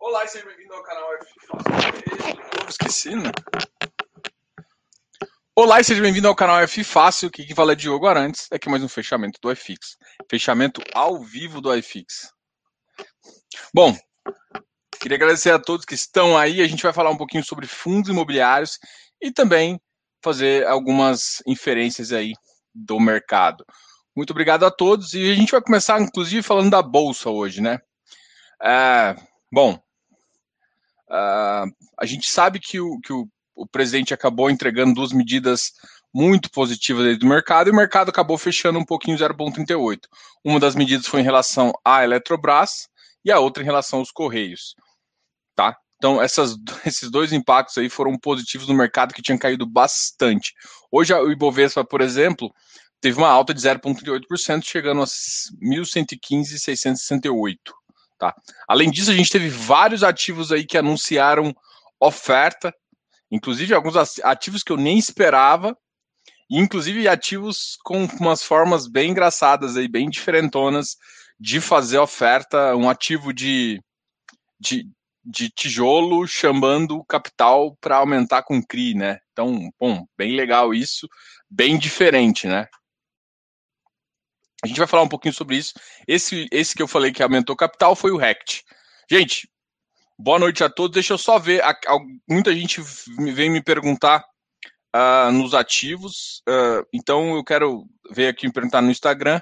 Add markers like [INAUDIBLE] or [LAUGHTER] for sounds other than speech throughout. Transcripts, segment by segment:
Olá e seja bem-vindo ao canal F Fácil. Esqueci, né? Olá e seja bem-vindo ao canal F Fácil, que fala é Diogo Arantes. Aqui mais um fechamento do iFix. Fechamento ao vivo do iFix. Bom, queria agradecer a todos que estão aí. A gente vai falar um pouquinho sobre fundos imobiliários e também fazer algumas inferências aí do mercado. Muito obrigado a todos e a gente vai começar, inclusive, falando da bolsa hoje, né? É, bom, uh, a gente sabe que, o, que o, o, presidente acabou entregando duas medidas muito positivas do mercado e o mercado acabou fechando um pouquinho 0,38. Uma das medidas foi em relação à Eletrobras e a outra em relação aos Correios, tá? Então, essas, [LAUGHS] esses dois impactos aí foram positivos no mercado que tinha caído bastante. Hoje, o Ibovespa, por exemplo, teve uma alta de 0,38%, chegando a 1.115,668. Tá? Além disso, a gente teve vários ativos aí que anunciaram oferta, inclusive alguns ativos que eu nem esperava, inclusive ativos com umas formas bem engraçadas aí, bem diferentonas de fazer oferta, um ativo de, de, de tijolo chamando capital para aumentar com CRI, né? Então, bom, bem legal isso, bem diferente, né? A gente vai falar um pouquinho sobre isso. Esse, esse que eu falei que aumentou capital foi o RECT. Gente, boa noite a todos. Deixa eu só ver. A, a, muita gente vem me perguntar uh, nos ativos. Uh, então eu quero ver aqui me perguntar no Instagram.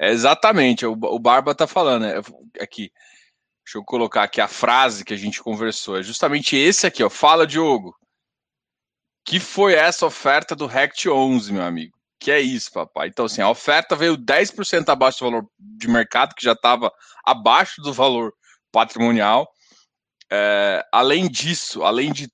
É exatamente, o, o Barba tá falando é, aqui. Deixa eu colocar aqui a frase que a gente conversou. É justamente esse aqui, ó. Fala, Diogo que foi essa oferta do Rect 11, meu amigo? Que é isso, papai. Então, assim, a oferta veio 10% abaixo do valor de mercado, que já estava abaixo do valor patrimonial. É, além disso, além de,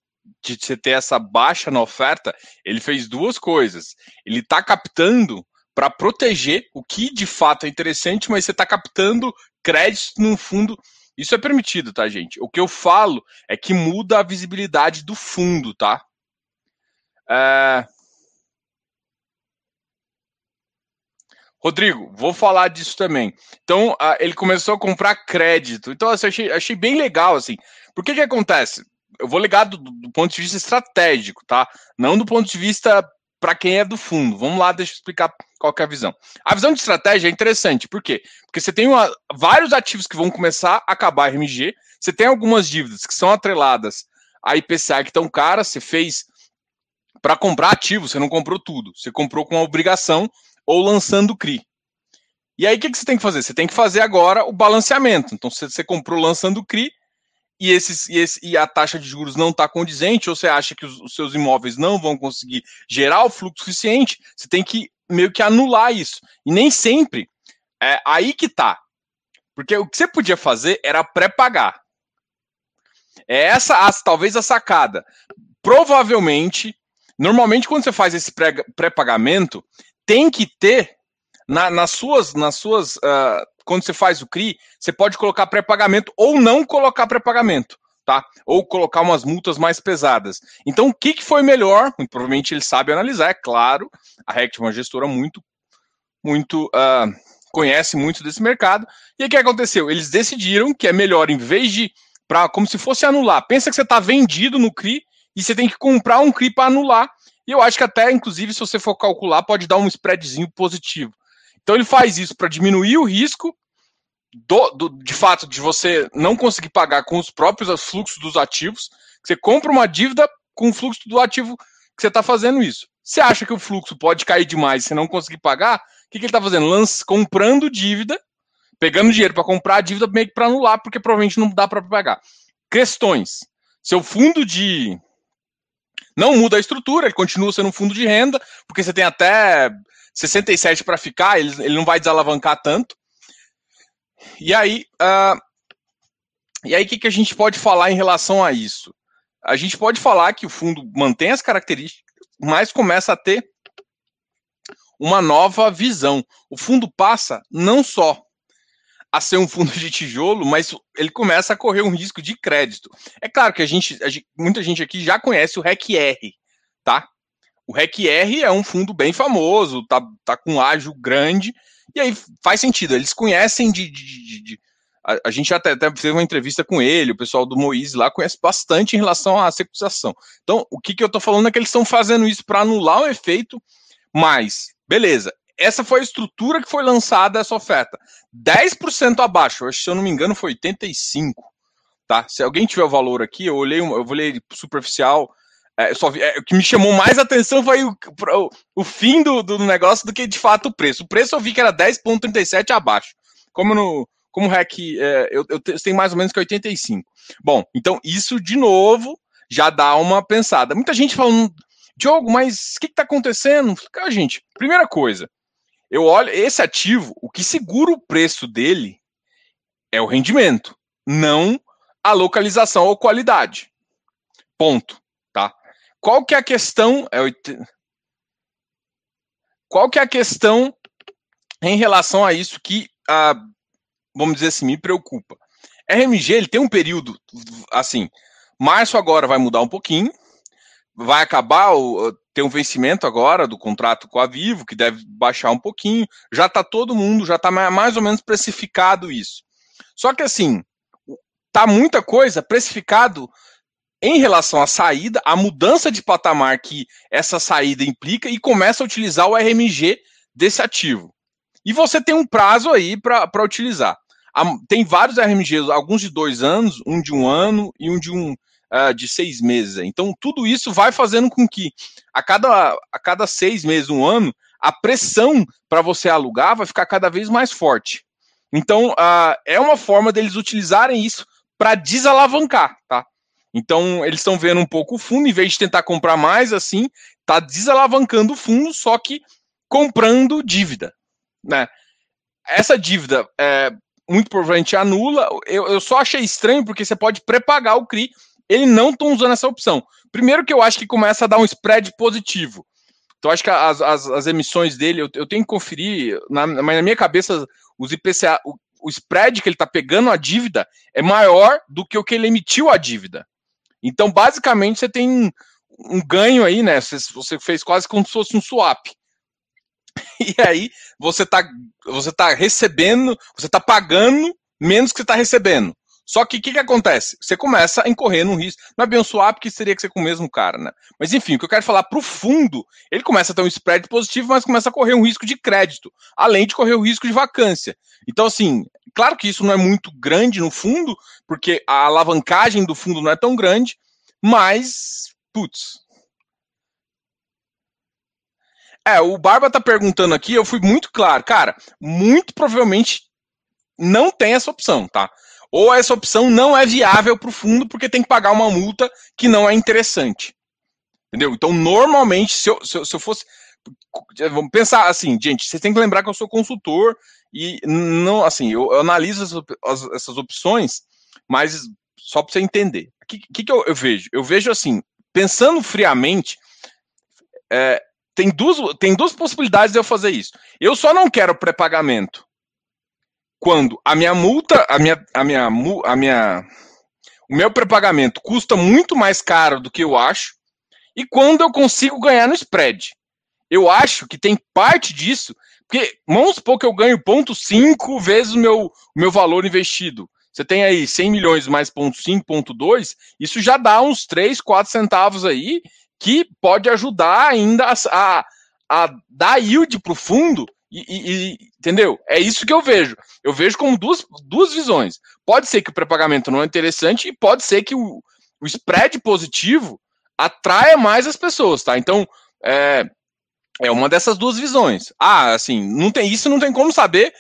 de você ter essa baixa na oferta, ele fez duas coisas. Ele está captando para proteger o que de fato é interessante, mas você está captando crédito no fundo. Isso é permitido, tá, gente? O que eu falo é que muda a visibilidade do fundo, tá? É... Rodrigo, vou falar disso também. Então, ele começou a comprar crédito. Então, assim, achei, achei bem legal, assim. Por que acontece? Eu vou ligar do, do ponto de vista estratégico, tá? Não do ponto de vista para quem é do fundo. Vamos lá, deixa eu explicar qual é a visão. A visão de estratégia é interessante, por quê? Porque você tem uma, vários ativos que vão começar a acabar RMG, você tem algumas dívidas que são atreladas a IPCA que estão caras, você fez para comprar ativo, você não comprou tudo. Você comprou com a obrigação ou lançando CRI. E aí, o que, que, você tem que fazer? Você tem que fazer agora o balanceamento. Então, você, você comprou lançando CRI e, esses, e, esse, e a taxa de juros não está condizente, ou você acha que os, os, seus imóveis não vão conseguir gerar o fluxo suficiente, você tem que meio que anular isso. E nem sempre é aí que tá. Porque o que você podia fazer era pré-pagar. É essa, as, talvez, a sacada. Provavelmente, Normalmente, quando você faz esse pré-pagamento, tem que ter na, nas suas, nas suas, uh, quando você faz o CRI, você pode colocar pré-pagamento ou não colocar pré-pagamento, tá? Ou colocar umas multas mais pesadas. Então, o que, que foi melhor? Provavelmente ele sabe analisar, é claro. A Rect é uma gestora muito, muito uh, conhece muito desse mercado. E o que aconteceu? Eles decidiram que é melhor, em vez de, pra, como se fosse anular, pensa que você está vendido no CRI e você tem que comprar um CRI para anular. E eu acho que até, inclusive, se você for calcular, pode dar um spreadzinho positivo. Então ele faz isso para diminuir o risco do, do, de fato de você não conseguir pagar com os próprios fluxos dos ativos. Você compra uma dívida com o fluxo do ativo que você está fazendo isso. Você acha que o fluxo pode cair demais e você não conseguir pagar? O que, que ele está fazendo? Lance, comprando dívida, pegando dinheiro para comprar a dívida meio que para anular, porque provavelmente não dá para pagar. Questões. Seu fundo de não muda a estrutura, ele continua sendo um fundo de renda, porque você tem até 67 para ficar, ele, ele não vai desalavancar tanto. E aí, uh, e aí o que, que a gente pode falar em relação a isso? A gente pode falar que o fundo mantém as características, mas começa a ter uma nova visão. O fundo passa não só a ser um fundo de tijolo, mas ele começa a correr um risco de crédito. É claro que a gente, a gente muita gente aqui já conhece o REC-R, tá? O REC-R é um fundo bem famoso, tá, tá com ágio grande, e aí faz sentido, eles conhecem de, de, de, de a, a gente até, até fez uma entrevista com ele, o pessoal do Moise lá conhece bastante em relação à securização. Então, o que, que eu estou falando é que eles estão fazendo isso para anular o efeito, mas, beleza, essa foi a estrutura que foi lançada essa oferta. 10% abaixo, se eu não me engano, foi 85%. Tá? Se alguém tiver o valor aqui, eu olhei, eu olhei superficial. É, só vi, é, o que me chamou mais atenção foi o, o, o fim do, do, negócio do que de fato o preço. O preço eu vi que era 10,37 abaixo. Como no, como REC é, eu, eu tenho mais ou menos que 85. Bom, então isso de novo já dá uma pensada. Muita gente falando, Diogo, mas o que está acontecendo? Cara, gente, primeira coisa, eu olho esse ativo, o que segura o preço dele é o rendimento, não a localização ou qualidade. Ponto, tá? Qual que é a questão? É Qual que é a questão em relação a isso que, vamos dizer assim, me preocupa? RMG ele tem um período assim, março agora vai mudar um pouquinho, vai acabar o ter um vencimento agora do contrato com a Vivo, que deve baixar um pouquinho. Já está todo mundo, já está mais ou menos precificado isso. Só que assim, tá muita coisa precificado em relação à saída, a mudança de patamar que essa saída implica e começa a utilizar o RMG desse ativo. E você tem um prazo aí para utilizar. Tem vários RMGs, alguns de dois anos, um de um ano e um de um uh, de seis meses. Então, tudo isso vai fazendo com que a cada, a cada seis meses, um ano, a pressão para você alugar vai ficar cada vez mais forte. Então, uh, é uma forma deles utilizarem isso para desalavancar, tá? Então, eles estão vendo um pouco o fundo, em vez de tentar comprar mais, assim, tá desalavancando o fundo, só que comprando dívida, né? Essa dívida, é, muito provavelmente anula. Eu, eu só achei estranho porque você pode pré-pagar o CRI. Ele não está usando essa opção. Primeiro que eu acho que começa a dar um spread positivo. Então, acho que as, as, as emissões dele, eu, eu, tenho que conferir, na, mas na minha cabeça, os IPCA, o, o spread que ele está pegando a dívida é maior do que o que ele emitiu a dívida. Então, basicamente, você tem um, um ganho aí, né? Você, você, fez quase como se fosse um swap. [LAUGHS] E aí, você está você tá recebendo, você está pagando menos que você está recebendo. Só que o que, que acontece? Você começa a incorrer num risco. Não é bem um swap que seria que ser com o mesmo cara, né? Mas enfim, o que eu quero falar para o fundo, ele começa a ter um spread positivo, mas começa a correr um risco de crédito, além de correr o risco de vacância. Então, assim, claro que isso não é muito grande no fundo, porque a alavancagem do fundo não é tão grande, mas, putz. É, o Barba tá perguntando aqui, eu fui muito claro. Cara, muito provavelmente não tem essa opção, tá? Ou essa opção não é viável para o fundo porque tem que pagar uma multa que não é interessante. Entendeu? Então, normalmente, se eu, se eu, se eu fosse. Vamos pensar assim, gente, vocês têm que lembrar que eu sou consultor e não, assim, eu, eu analiso as, essas opções, mas só para você entender. O que, que, que eu, eu, vejo? Eu vejo assim, pensando friamente, é, tem, duas, tem duas possibilidades de eu fazer isso. Eu só não quero pré-pagamento quando a minha multa, a minha, a minha, a minha, o meu pré-pagamento custa muito mais caro do que eu acho, e quando eu consigo ganhar no spread. Eu acho que tem parte disso, porque vamos supor que eu ganho 0,5 vezes o meu, o meu valor investido. Você tem aí 100 milhões mais 0,5, 0,2, isso já dá uns 3, 4 centavos aí, que pode ajudar ainda a, a, a dar yield para o fundo e, e, entendeu? É isso que eu vejo. Eu vejo como duas, duas visões. Pode ser que o pré-pagamento não é interessante e pode ser que o, o spread positivo atraia mais as pessoas, tá? Então, é, é uma dessas duas visões. Ah, assim, não tem isso, não tem como saber.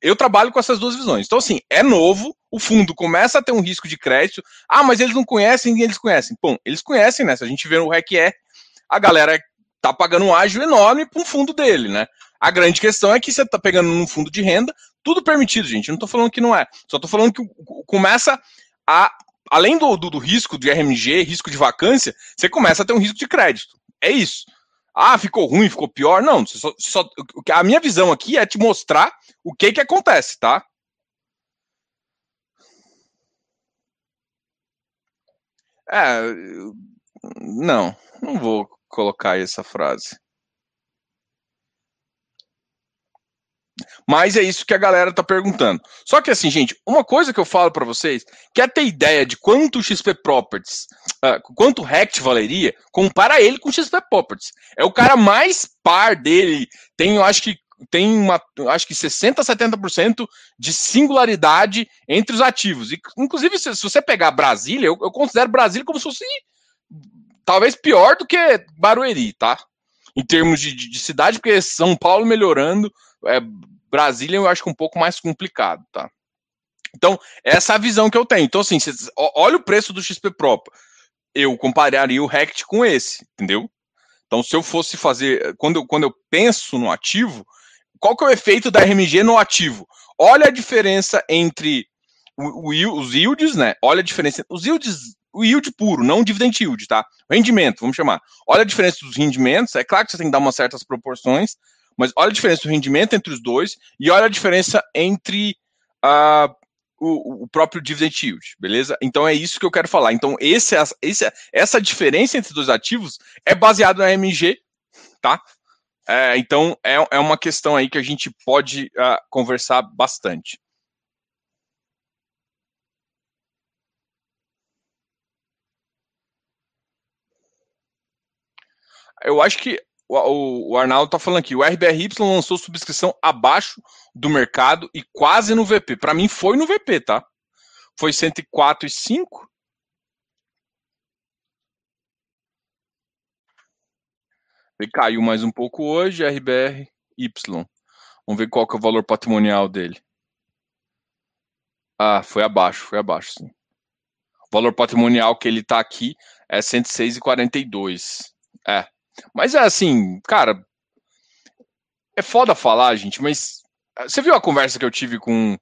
Eu trabalho com essas duas visões. Então, assim, é novo, o fundo começa a ter um risco de crédito. Ah, mas eles não conhecem, eles conhecem. Bom, eles conhecem, né? Se a gente vê no REC, a galera tá pagando um ágio enorme para um fundo dele, né? A grande questão é que você está pegando num fundo de renda, tudo permitido, gente. não estou falando que não é. Só estou falando que começa a. Além do, do, do, risco de RMG, risco de vacância, você começa a ter um risco de crédito. É isso. Ah, ficou ruim, ficou pior. Não, só, só, a minha visão aqui é te mostrar o que que acontece, tá? É, não, não vou colocar essa frase. Mas é isso que a galera tá perguntando. Só que assim, gente, uma coisa que eu falo para vocês, quer ter ideia de quanto XP Properties, uh, quanto Rect valeria, compara ele com XP Properties. É o cara mais par dele, tem, eu acho que tem uma, acho que 60 70% de singularidade entre os ativos. E, inclusive, se, se você pegar Brasília, eu, eu considero Brasília como se fosse talvez pior do que Barueri, tá? Em termos de, de cidade, porque São Paulo melhorando, é, Brasília eu acho que um pouco mais complicado, tá? Então, essa é a visão que eu tenho. Então, assim, cês, olha o preço do XP Prop. Eu compararia o Rect com esse, entendeu? Então, se eu fosse fazer. Quando eu, quando eu penso no ativo, qual que é o efeito da RMG no ativo? Olha a diferença entre o, o, os yields, né? Olha a diferença. Os yields, o yield puro, não o dividend yield, tá? Rendimento, vamos chamar. Olha a diferença dos rendimentos. É claro que você tem que dar umas certas proporções, mas olha a diferença do rendimento entre os dois e olha a diferença entre uh, o, o, próprio dividend yield, beleza? Então é isso que eu quero falar. Então esse, esse, essa diferença entre os dois ativos é baseado na MG, tá? É, então é, é uma questão aí que a gente pode uh, conversar bastante. Eu acho que o, o Arnaldo tá falando aqui, o RBRY lançou subscrição abaixo do mercado e quase no VP. Para mim foi no VP, tá? Foi 104,5. Ele caiu mais um pouco hoje, RBRY. Vamos ver qual que é o valor patrimonial dele. Ah, foi abaixo, foi abaixo, sim. O valor patrimonial que ele tá aqui é 106,42. É. Mas é assim, cara, é foda falar, gente, mas ah, você viu a conversa que eu tive com,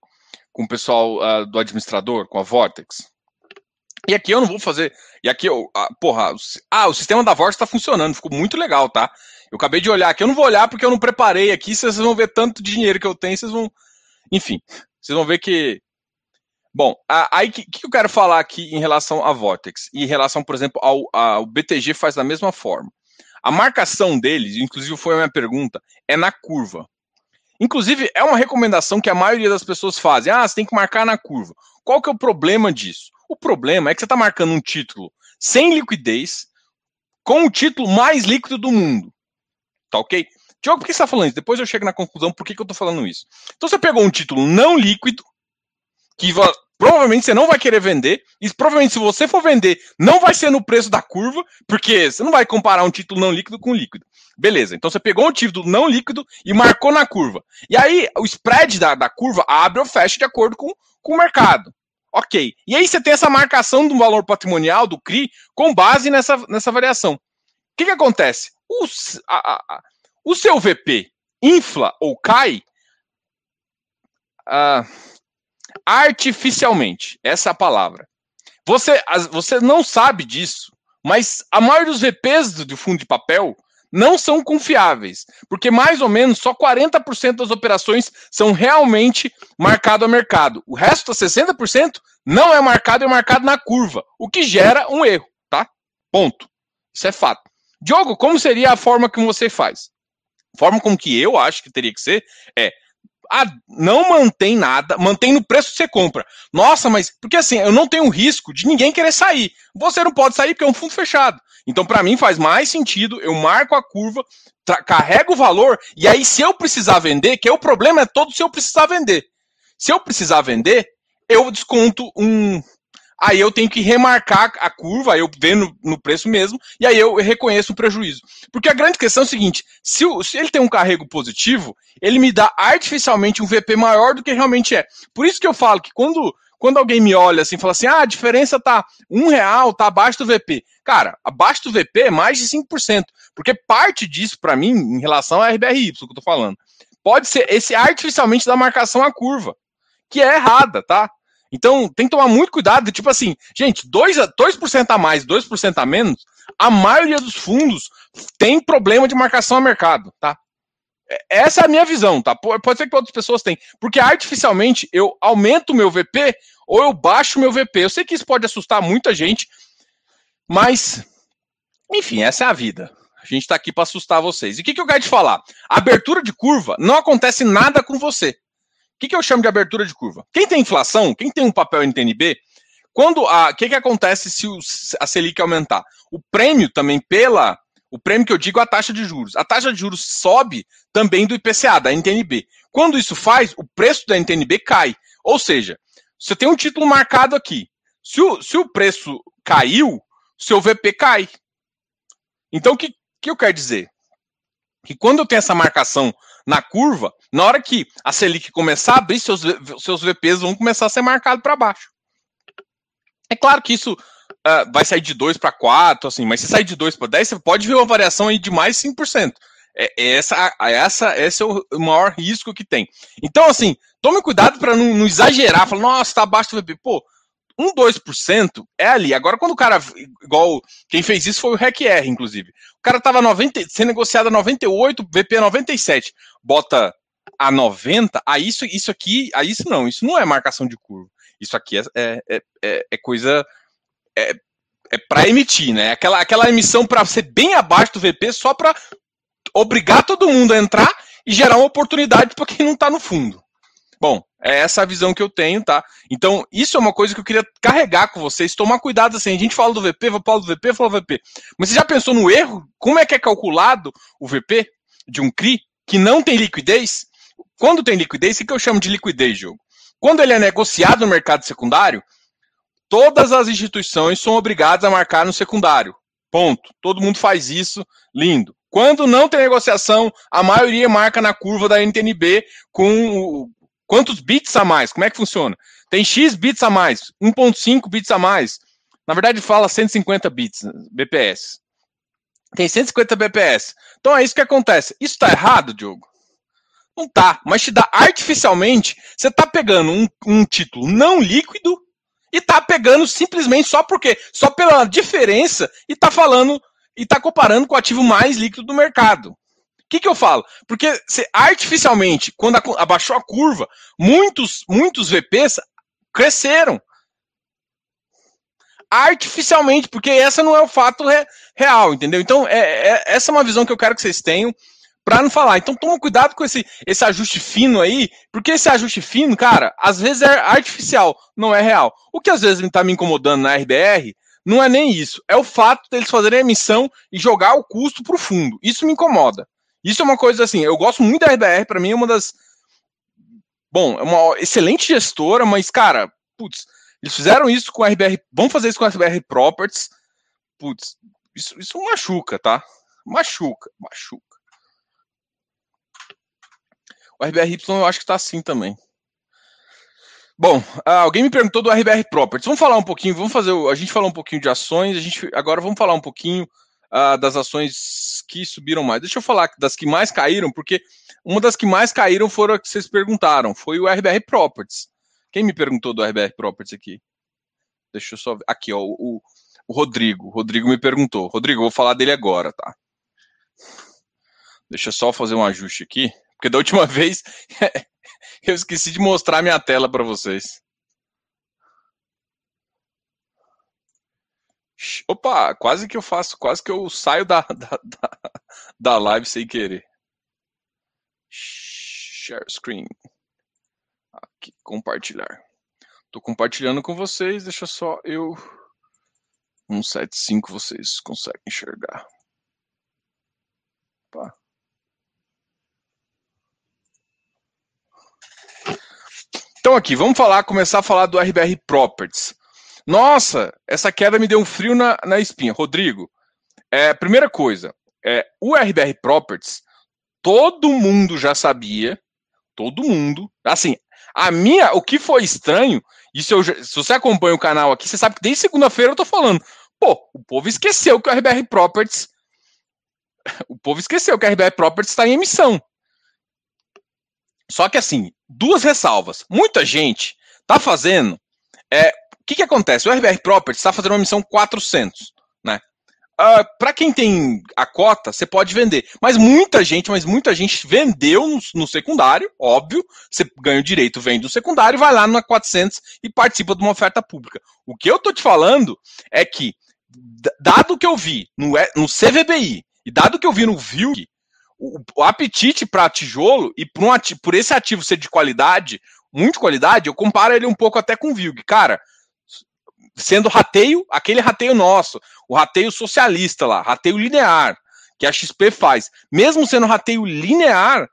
com o pessoal uh, do administrador, com a Vortex? E aqui eu não vou fazer. E aqui eu. Uh, porra, ah, o sistema da Vortex está funcionando, ficou muito legal, tá? Eu acabei de olhar aqui, eu não vou olhar porque eu não preparei aqui, vocês vão ver tanto dinheiro que eu tenho, vocês vão. Enfim, vocês vão ver que. Bom, aí o que, que eu quero falar aqui em relação à Vortex? E em relação, por exemplo, ao, ao BTG faz da mesma forma. A marcação deles, inclusive foi a minha pergunta, é na curva. Inclusive, é uma recomendação que a maioria das pessoas fazem. Ah, você tem que marcar na curva. Qual que é o problema disso? O problema é que você está marcando um título sem liquidez, com o título mais líquido do mundo. Tá ok? Diogo, por que você está falando isso? Depois eu chego na conclusão por que, que eu estou falando isso. Então você pegou um título não líquido, que provavelmente você não vai querer vender, e provavelmente se você for vender, não vai ser no preço da curva, porque você não vai comparar um título não líquido com líquido. Beleza, então você pegou um título não líquido e marcou na curva. E aí o spread da, da curva abre ou fecha de acordo com, com o mercado. Ok. E aí você tem essa marcação do valor patrimonial do CRI com base nessa, nessa variação. O que, que acontece? O, a, a, o seu VP infla ou cai. Uh, artificialmente. Essa é a palavra. Você, você não sabe disso, mas a maioria dos VPs do, do fundo de papel não são confiáveis, porque mais ou menos só 40% das operações são realmente marcado a mercado. O resto, 60%, não é marcado, é marcado na curva, o que gera um erro, tá? Ponto. Isso é fato. Diogo, como seria a forma que você faz? A forma como que eu acho que teria que ser é ah, não mantém nada, mantém no preço que você compra. Nossa, mas porque assim, eu não tenho risco de ninguém querer sair. Você não pode sair porque é um fundo fechado. Então, para mim, faz mais sentido. Eu marco a curva, carrego o valor, e aí, se eu precisar vender, que é o problema é todo se eu precisar vender. Se eu precisar vender, eu desconto um, aí eu tenho que remarcar a curva, eu vendo no preço mesmo, e aí eu reconheço o prejuízo. Porque a grande questão é o seguinte: se, o, se ele tem um carrego positivo, ele me dá artificialmente um VP maior do que realmente é. Por isso que eu falo que quando, quando alguém me olha assim fala assim: ah, a diferença tá um real, tá abaixo do VP. Cara, abaixo do VP é mais de 5%. Porque parte disso, para mim, em relação à RBRY, que eu tô falando, pode ser esse artificialmente da marcação à curva, que é errada, tá? Então, tem que tomar muito cuidado. Tipo assim, gente, 2%, a, 2 a mais, 2% a menos, a maioria dos fundos tem problema de marcação a mercado, tá? É, essa é a minha visão, tá? Pode ser que outras pessoas tenham. Porque artificialmente eu aumento o meu VP ou eu baixo o meu VP. Eu sei que isso pode assustar muita gente, mas, enfim, essa é a vida. A gente está aqui para assustar vocês. E o que, que eu quero te falar? A abertura de curva não acontece nada com você. O que, que eu chamo de abertura de curva? Quem tem inflação, quem tem um papel NTNB, quando a, o que, que acontece se o, a Selic aumentar? O prêmio também pela, o prêmio que eu digo é a taxa de juros. A taxa de juros sobe também do IPCA, da NTNB. Quando isso faz, o preço da NTNB cai. Ou seja, você tem um título marcado aqui. Se o, se o preço caiu, seu VP cai. Então, o que, que eu quero dizer? Que quando eu tenho essa marcação na curva, na hora que a Selic começar a abrir, seus, seus VPs vão começar a ser marcados para baixo. É claro que isso uh, vai sair de 2 para 4, assim, mas se sair de 2 para 10, você pode ver uma variação aí de mais 5%. É, é essa, essa, esse é o maior risco que tem. Então, assim, tome cuidado para não, não, exagerar, falar, nossa, tá abaixo do VP. Pô, um 2% é ali. Agora, quando o cara, igual quem fez isso foi o REC-R, inclusive. O cara tava 90, sendo negociado a 98, VP a 97, bota a 90, aí isso, isso aqui, aí isso não, isso não é marcação de curva. Isso aqui é, é, é, é coisa. É, é para emitir, né? Aquela, aquela emissão para ser bem abaixo do VP só para obrigar todo mundo a entrar e gerar uma oportunidade para quem não está no fundo. Bom, é essa a visão que eu tenho, tá? Então, isso é uma coisa que eu queria carregar com vocês. Tomar cuidado assim. A gente fala do VP, fala do VP, fala do VP. Mas você já pensou no erro? Como é que é calculado o VP de um CRI que não tem liquidez? Quando tem liquidez, o que eu chamo de liquidez, jogo? Quando ele é negociado no mercado secundário, todas as instituições são obrigadas a marcar no secundário. Ponto. Todo mundo faz isso, lindo. Quando não tem negociação, a maioria marca na curva da NTNB com quantos bits a mais. Como é que funciona? Tem X bits a mais, 1.5 bits a mais. Na verdade, fala 150 bits, BPS. Tem 150 BPS. Então é isso que acontece. Isso está errado, Diogo? Não tá, mas te dá artificialmente. Você tá pegando um, um título não líquido e tá pegando simplesmente só porque, só pela diferença e tá falando e tá comparando com o ativo mais líquido do mercado. Que, que eu falo? Porque você artificialmente, quando abaixou a curva, muitos, muitos VPs cresceram. Artificialmente, porque essa não é o fato re, real, entendeu? Então, é, é, essa é uma visão que eu quero que vocês tenham para não falar. Então toma cuidado com esse, esse ajuste fino aí, porque esse ajuste fino, cara, às vezes é artificial, não é real. O que às vezes está me incomodando na RBR não é nem isso, é o fato deles fazerem a emissão e jogar o custo para o fundo. Isso me incomoda. Isso é uma coisa assim, eu gosto muito da RBR, para mim é uma das. Bom, é uma excelente gestora, mas, cara, putz, eles fizeram isso com a RBR, vão fazer isso com a RBR Properties. Putz, isso, isso machuca, tá? Machuca, machuca. O RBRY eu acho que está assim também. Bom, ah, alguém me perguntou do RBR Properties. Vamos falar um pouquinho, vamos fazer. A gente falou um pouquinho de ações, a gente agora vamos falar um pouquinho uh, das ações que subiram mais. Deixa eu falar das que mais caíram, porque uma das que mais caíram foram a que vocês perguntaram, foi o RBR Properties. Quem me perguntou do RBR Properties aqui? Deixa eu só ver. Aqui, ó, o, o Rodrigo. O Rodrigo me perguntou. Rodrigo, eu vou falar dele agora, tá? Deixa eu só fazer um ajuste aqui. Porque da última [LAUGHS] vez [LAUGHS] eu esqueci de mostrar minha tela para vocês. Opa, quase que eu faço, quase que eu saio da, da, da, da live sem querer. Share screen. Aqui, compartilhar. Tô compartilhando com vocês, deixa só eu 175 vocês conseguem enxergar. Opa. Então aqui, vamos falar, começar a falar do RBR Properties. Nossa, essa queda me deu um frio na, na espinha. Rodrigo, é, primeira coisa, é, o RBR Properties, todo mundo já sabia, todo mundo, assim, a minha, o que foi estranho, isso eu, se você acompanha o canal aqui, você sabe que desde segunda-feira eu tô falando, pô, o povo esqueceu que o RBR Properties, o povo esqueceu que o RBR Properties está em emissão. Só que assim, duas ressalvas. Muita gente tá fazendo. É, que, que acontece? O RBR Properties está fazendo uma missão 400, né? Uh, ah, para quem tem a cota, você pode vender. Mas muita gente, mas muita gente vendeu no, no, secundário, óbvio. Você ganha o direito, vende no secundário, vai lá na 400 e participa de uma oferta pública. O que eu tô te falando é que, dado que eu vi no, no CVBI E dado que eu vi no VILG, o, o apetite para tijolo e por, um ativo, por esse ativo ser de qualidade, muito qualidade, eu comparo ele um pouco até com o VILG. Cara, sendo rateio, aquele rateio nosso, o rateio socialista lá, rateio linear, que a XP faz. Mesmo sendo rateio linear,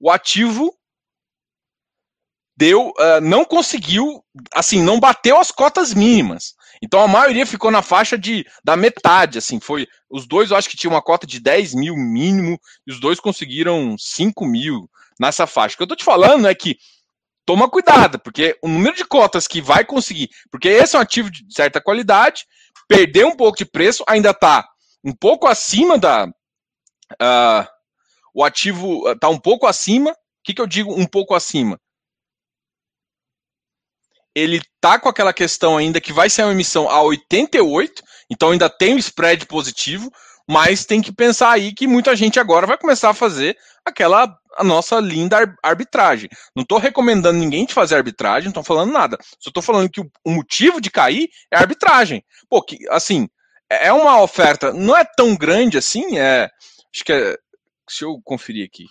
o ativo deu, uh, não conseguiu, assim, não bateu as cotas mínimas. Então a maioria ficou na faixa de da metade, assim, foi. Os dois eu acho que tinham uma cota de 10 mil mínimo, e os dois conseguiram 5 mil nessa faixa. O que eu tô te falando é que toma cuidado, porque o número de cotas que vai conseguir, porque esse é um ativo de certa qualidade, perdeu um pouco de preço, ainda tá um pouco acima da. Uh, o ativo está um pouco acima. O que, que eu digo um pouco acima? ele tá com aquela questão ainda que vai ser uma emissão a 88, então ainda tem o spread positivo, mas tem que pensar aí que muita gente agora vai começar a fazer aquela a nossa linda arbitragem. Não estou recomendando ninguém de fazer arbitragem, não estou falando nada. Só estou falando que o, motivo de cair é arbitragem. Pô, que, assim, é, é uma oferta, não é tão grande assim, é. Acho que é. Deixa eu conferir aqui.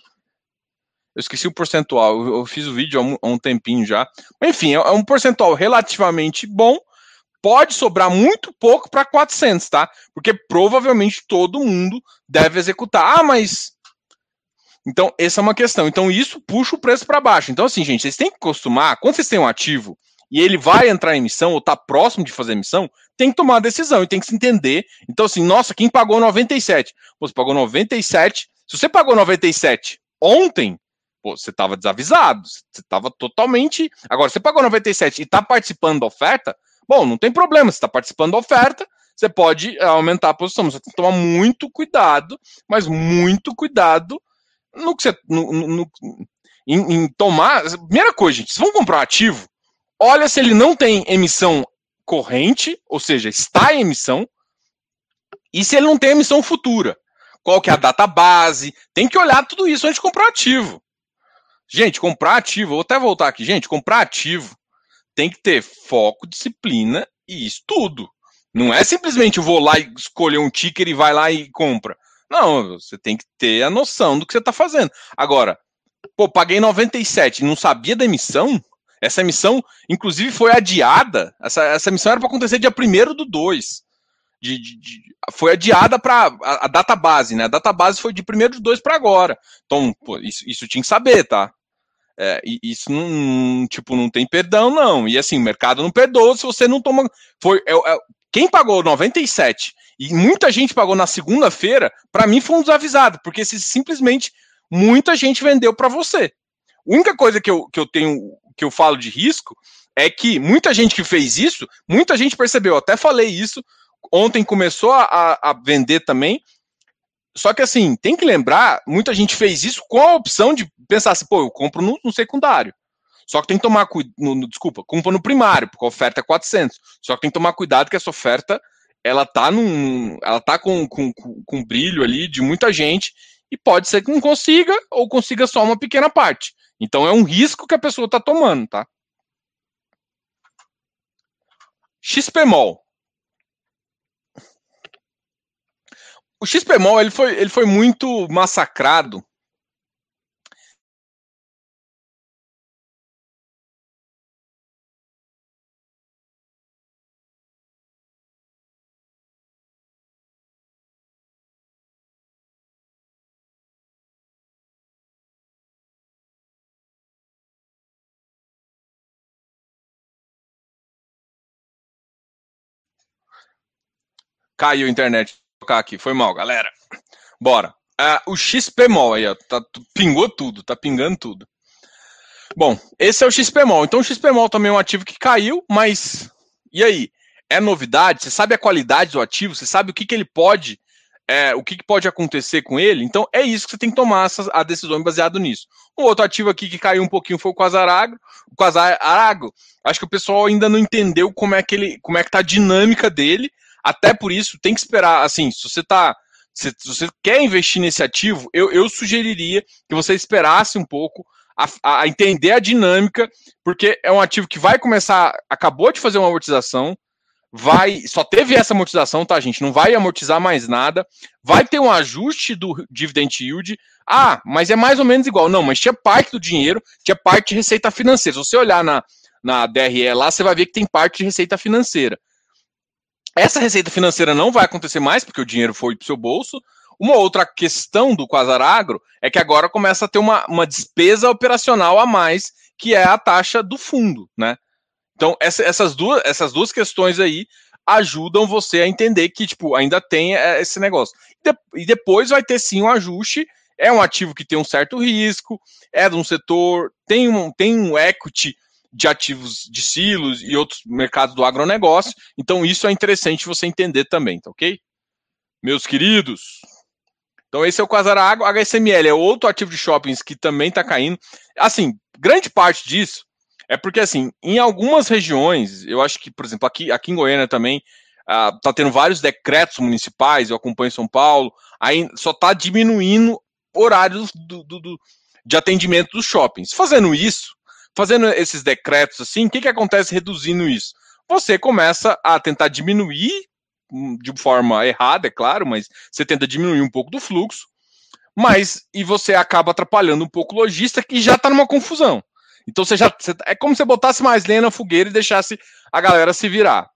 Eu esqueci o percentual, eu, fiz o vídeo há um, há um, tempinho já. Enfim, é, é um percentual relativamente bom. Pode sobrar muito pouco para 400, tá? Porque provavelmente todo mundo deve executar. Ah, mas. Então, essa é uma questão. Então, isso puxa o preço para baixo. Então, assim, gente, vocês têm que acostumar. Quando vocês têm um ativo e ele vai entrar em emissão ou está próximo de fazer emissão, tem que tomar a decisão e tem que se entender. Então, assim, nossa, quem pagou 97? Você pagou 97. Se você pagou 97 ontem, Pô, você estava desavisado, você estava totalmente. Agora, você pagou 97 e está participando da oferta, bom, não tem problema, você está participando da oferta, você pode eh, aumentar a posição, você tem que tomar muito cuidado, mas muito cuidado no que você. No, no, em, em, tomar. Primeira coisa, gente, se vão comprar um ativo, olha se ele não tem emissão corrente, ou seja, está em emissão, e se ele não tem emissão futura. Qual que é a data base? Tem que olhar tudo isso antes de comprar ativo. Gente, comprar ativo, vou até voltar aqui, gente, comprar ativo tem que ter foco, disciplina e estudo. Não é simplesmente eu vou lá e escolher um ticker e vai lá e compra. Não, você tem que ter a noção do que você está fazendo. Agora, pô, paguei 97 e não sabia da emissão? Essa emissão, inclusive, foi adiada. Essa, essa emissão era para acontecer dia 1 do 2. De, de, de, foi adiada para a, a, data base, né? A data base foi de 1 do 2 para agora. Então, pô, isso, isso tinha que saber, tá? É, isso não, tipo, não tem perdão, não. E assim, o mercado não perdoa se você não toma. Foi, é, é, quem pagou 97 e muita gente pagou na segunda-feira, para mim foi um desavisado, porque se simplesmente muita gente vendeu para você. A única coisa que eu, que eu tenho, que eu falo de risco, é que muita gente que fez isso, muita gente percebeu, até falei isso, ontem começou a, a vender também, só que assim, tem que lembrar, muita gente fez isso com a opção de pensar assim, pô, eu compro no, no secundário. Só que tem que tomar cuidado, desculpa, compra no primário, porque a oferta é 400. Só que tem que tomar cuidado que essa oferta, ela tá num, ela tá com, com, com, com brilho ali de muita gente e pode ser que não consiga ou consiga só uma pequena parte. Então é um risco que a pessoa está tomando, tá? XPMOL. O XPMOL ele foi, ele foi muito massacrado Caiu a internet. Tocar aqui. Foi mal, galera. Bora. Uh, o XPMOL aí, ó. Tá, pingou tudo, tá pingando tudo. Bom, esse é o XPMOL. Então o XPMOL também é um ativo que caiu, mas e aí? É novidade? Você sabe a qualidade do ativo? Você sabe o que, que ele pode, é, o que, que pode acontecer com ele? Então é isso que você tem que tomar essa, a decisão baseado nisso. Um outro ativo aqui que caiu um pouquinho foi o Quasarago. O Quasarago, acho que o pessoal ainda não entendeu como é que ele, como é que tá a dinâmica dele. Até por isso, tem que esperar, assim, se você tá. Se, se você quer investir nesse ativo, eu, eu sugeriria que você esperasse um pouco a, a, entender a dinâmica, porque é um ativo que vai começar, acabou de fazer uma amortização, vai. Só teve essa amortização, tá, gente? Não vai amortizar mais nada. Vai ter um ajuste do dividend yield. Ah, mas é mais ou menos igual. Não, mas tinha parte do dinheiro, tinha parte de receita financeira. Se você olhar na, na DRE lá, você vai ver que tem parte de receita financeira. Essa receita financeira não vai acontecer mais, porque o dinheiro foi para o seu bolso. Uma outra questão do Quasar Agro é que agora começa a ter uma, uma despesa operacional a mais, que é a taxa do fundo, né? Então, essa, essas, duas, essas duas questões aí ajudam você a entender que, tipo, ainda tem é, esse negócio. E, depois vai ter sim um ajuste. É um ativo que tem um certo risco, é de um setor, tem um, tem um equity de ativos de silos e outros mercados do agronegócio. Então, isso é interessante você entender também, tá ok? Meus queridos. Então, esse é o Quasara Água. HSML é outro ativo de shoppings que também está caindo. Assim, grande parte disso é porque, assim, em algumas regiões, eu acho que, por exemplo, aqui, aqui em Goiânia também, uh, tá tendo vários decretos municipais, eu acompanho São Paulo, aí só está diminuindo horários do, do, do, de atendimento dos shoppings. Fazendo isso, fazendo esses decretos assim, o que, que acontece reduzindo isso? Você começa a tentar diminuir hum, de forma errada, é claro, mas você tenta diminuir um pouco do fluxo, mas e você acaba atrapalhando um pouco o lojista que já está numa confusão. Então você já. Você, é como se você botasse mais lenha na fogueira e deixasse a galera se virar.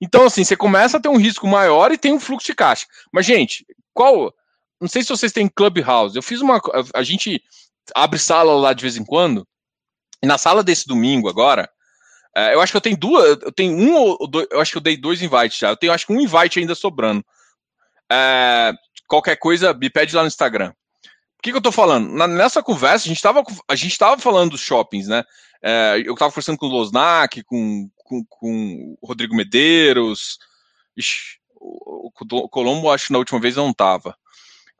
Então, assim, você começa a ter um risco maior e tem um fluxo de caixa. Mas, gente, qual. Não sei se vocês têm Clubhouse. Eu fiz uma. A gente abre sala lá de vez em quando. Na sala desse domingo agora, é, eu acho que eu tenho duas. Eu tenho um ou dois. Eu acho que eu dei dois invites já. Eu tenho acho que um invite ainda sobrando. É, qualquer coisa, me pede lá no Instagram que, que eu tô falando? Na, nessa conversa, a gente tava, a gente tava falando dos shoppings, né? É, eu tava conversando com o Losnak, com, com, com o Rodrigo Medeiros. Ixi, o, o Colombo, acho que na última vez não tava.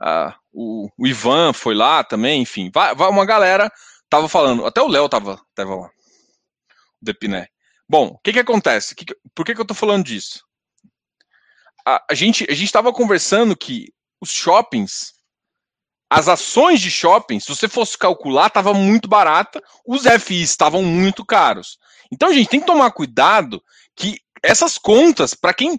Ah, o, o, Ivan foi lá também, enfim. Vai, vai, uma galera tava falando, até o Léo tava, tava lá. O Depiné. Bom, o que que acontece? Que que, por que que eu tô falando disso? A, a gente a gente tava conversando que os shoppings as ações de shopping, se você fosse calcular, estava muito barata, os FIs estavam muito caros. Então, gente, tem que tomar cuidado que essas contas, para quem.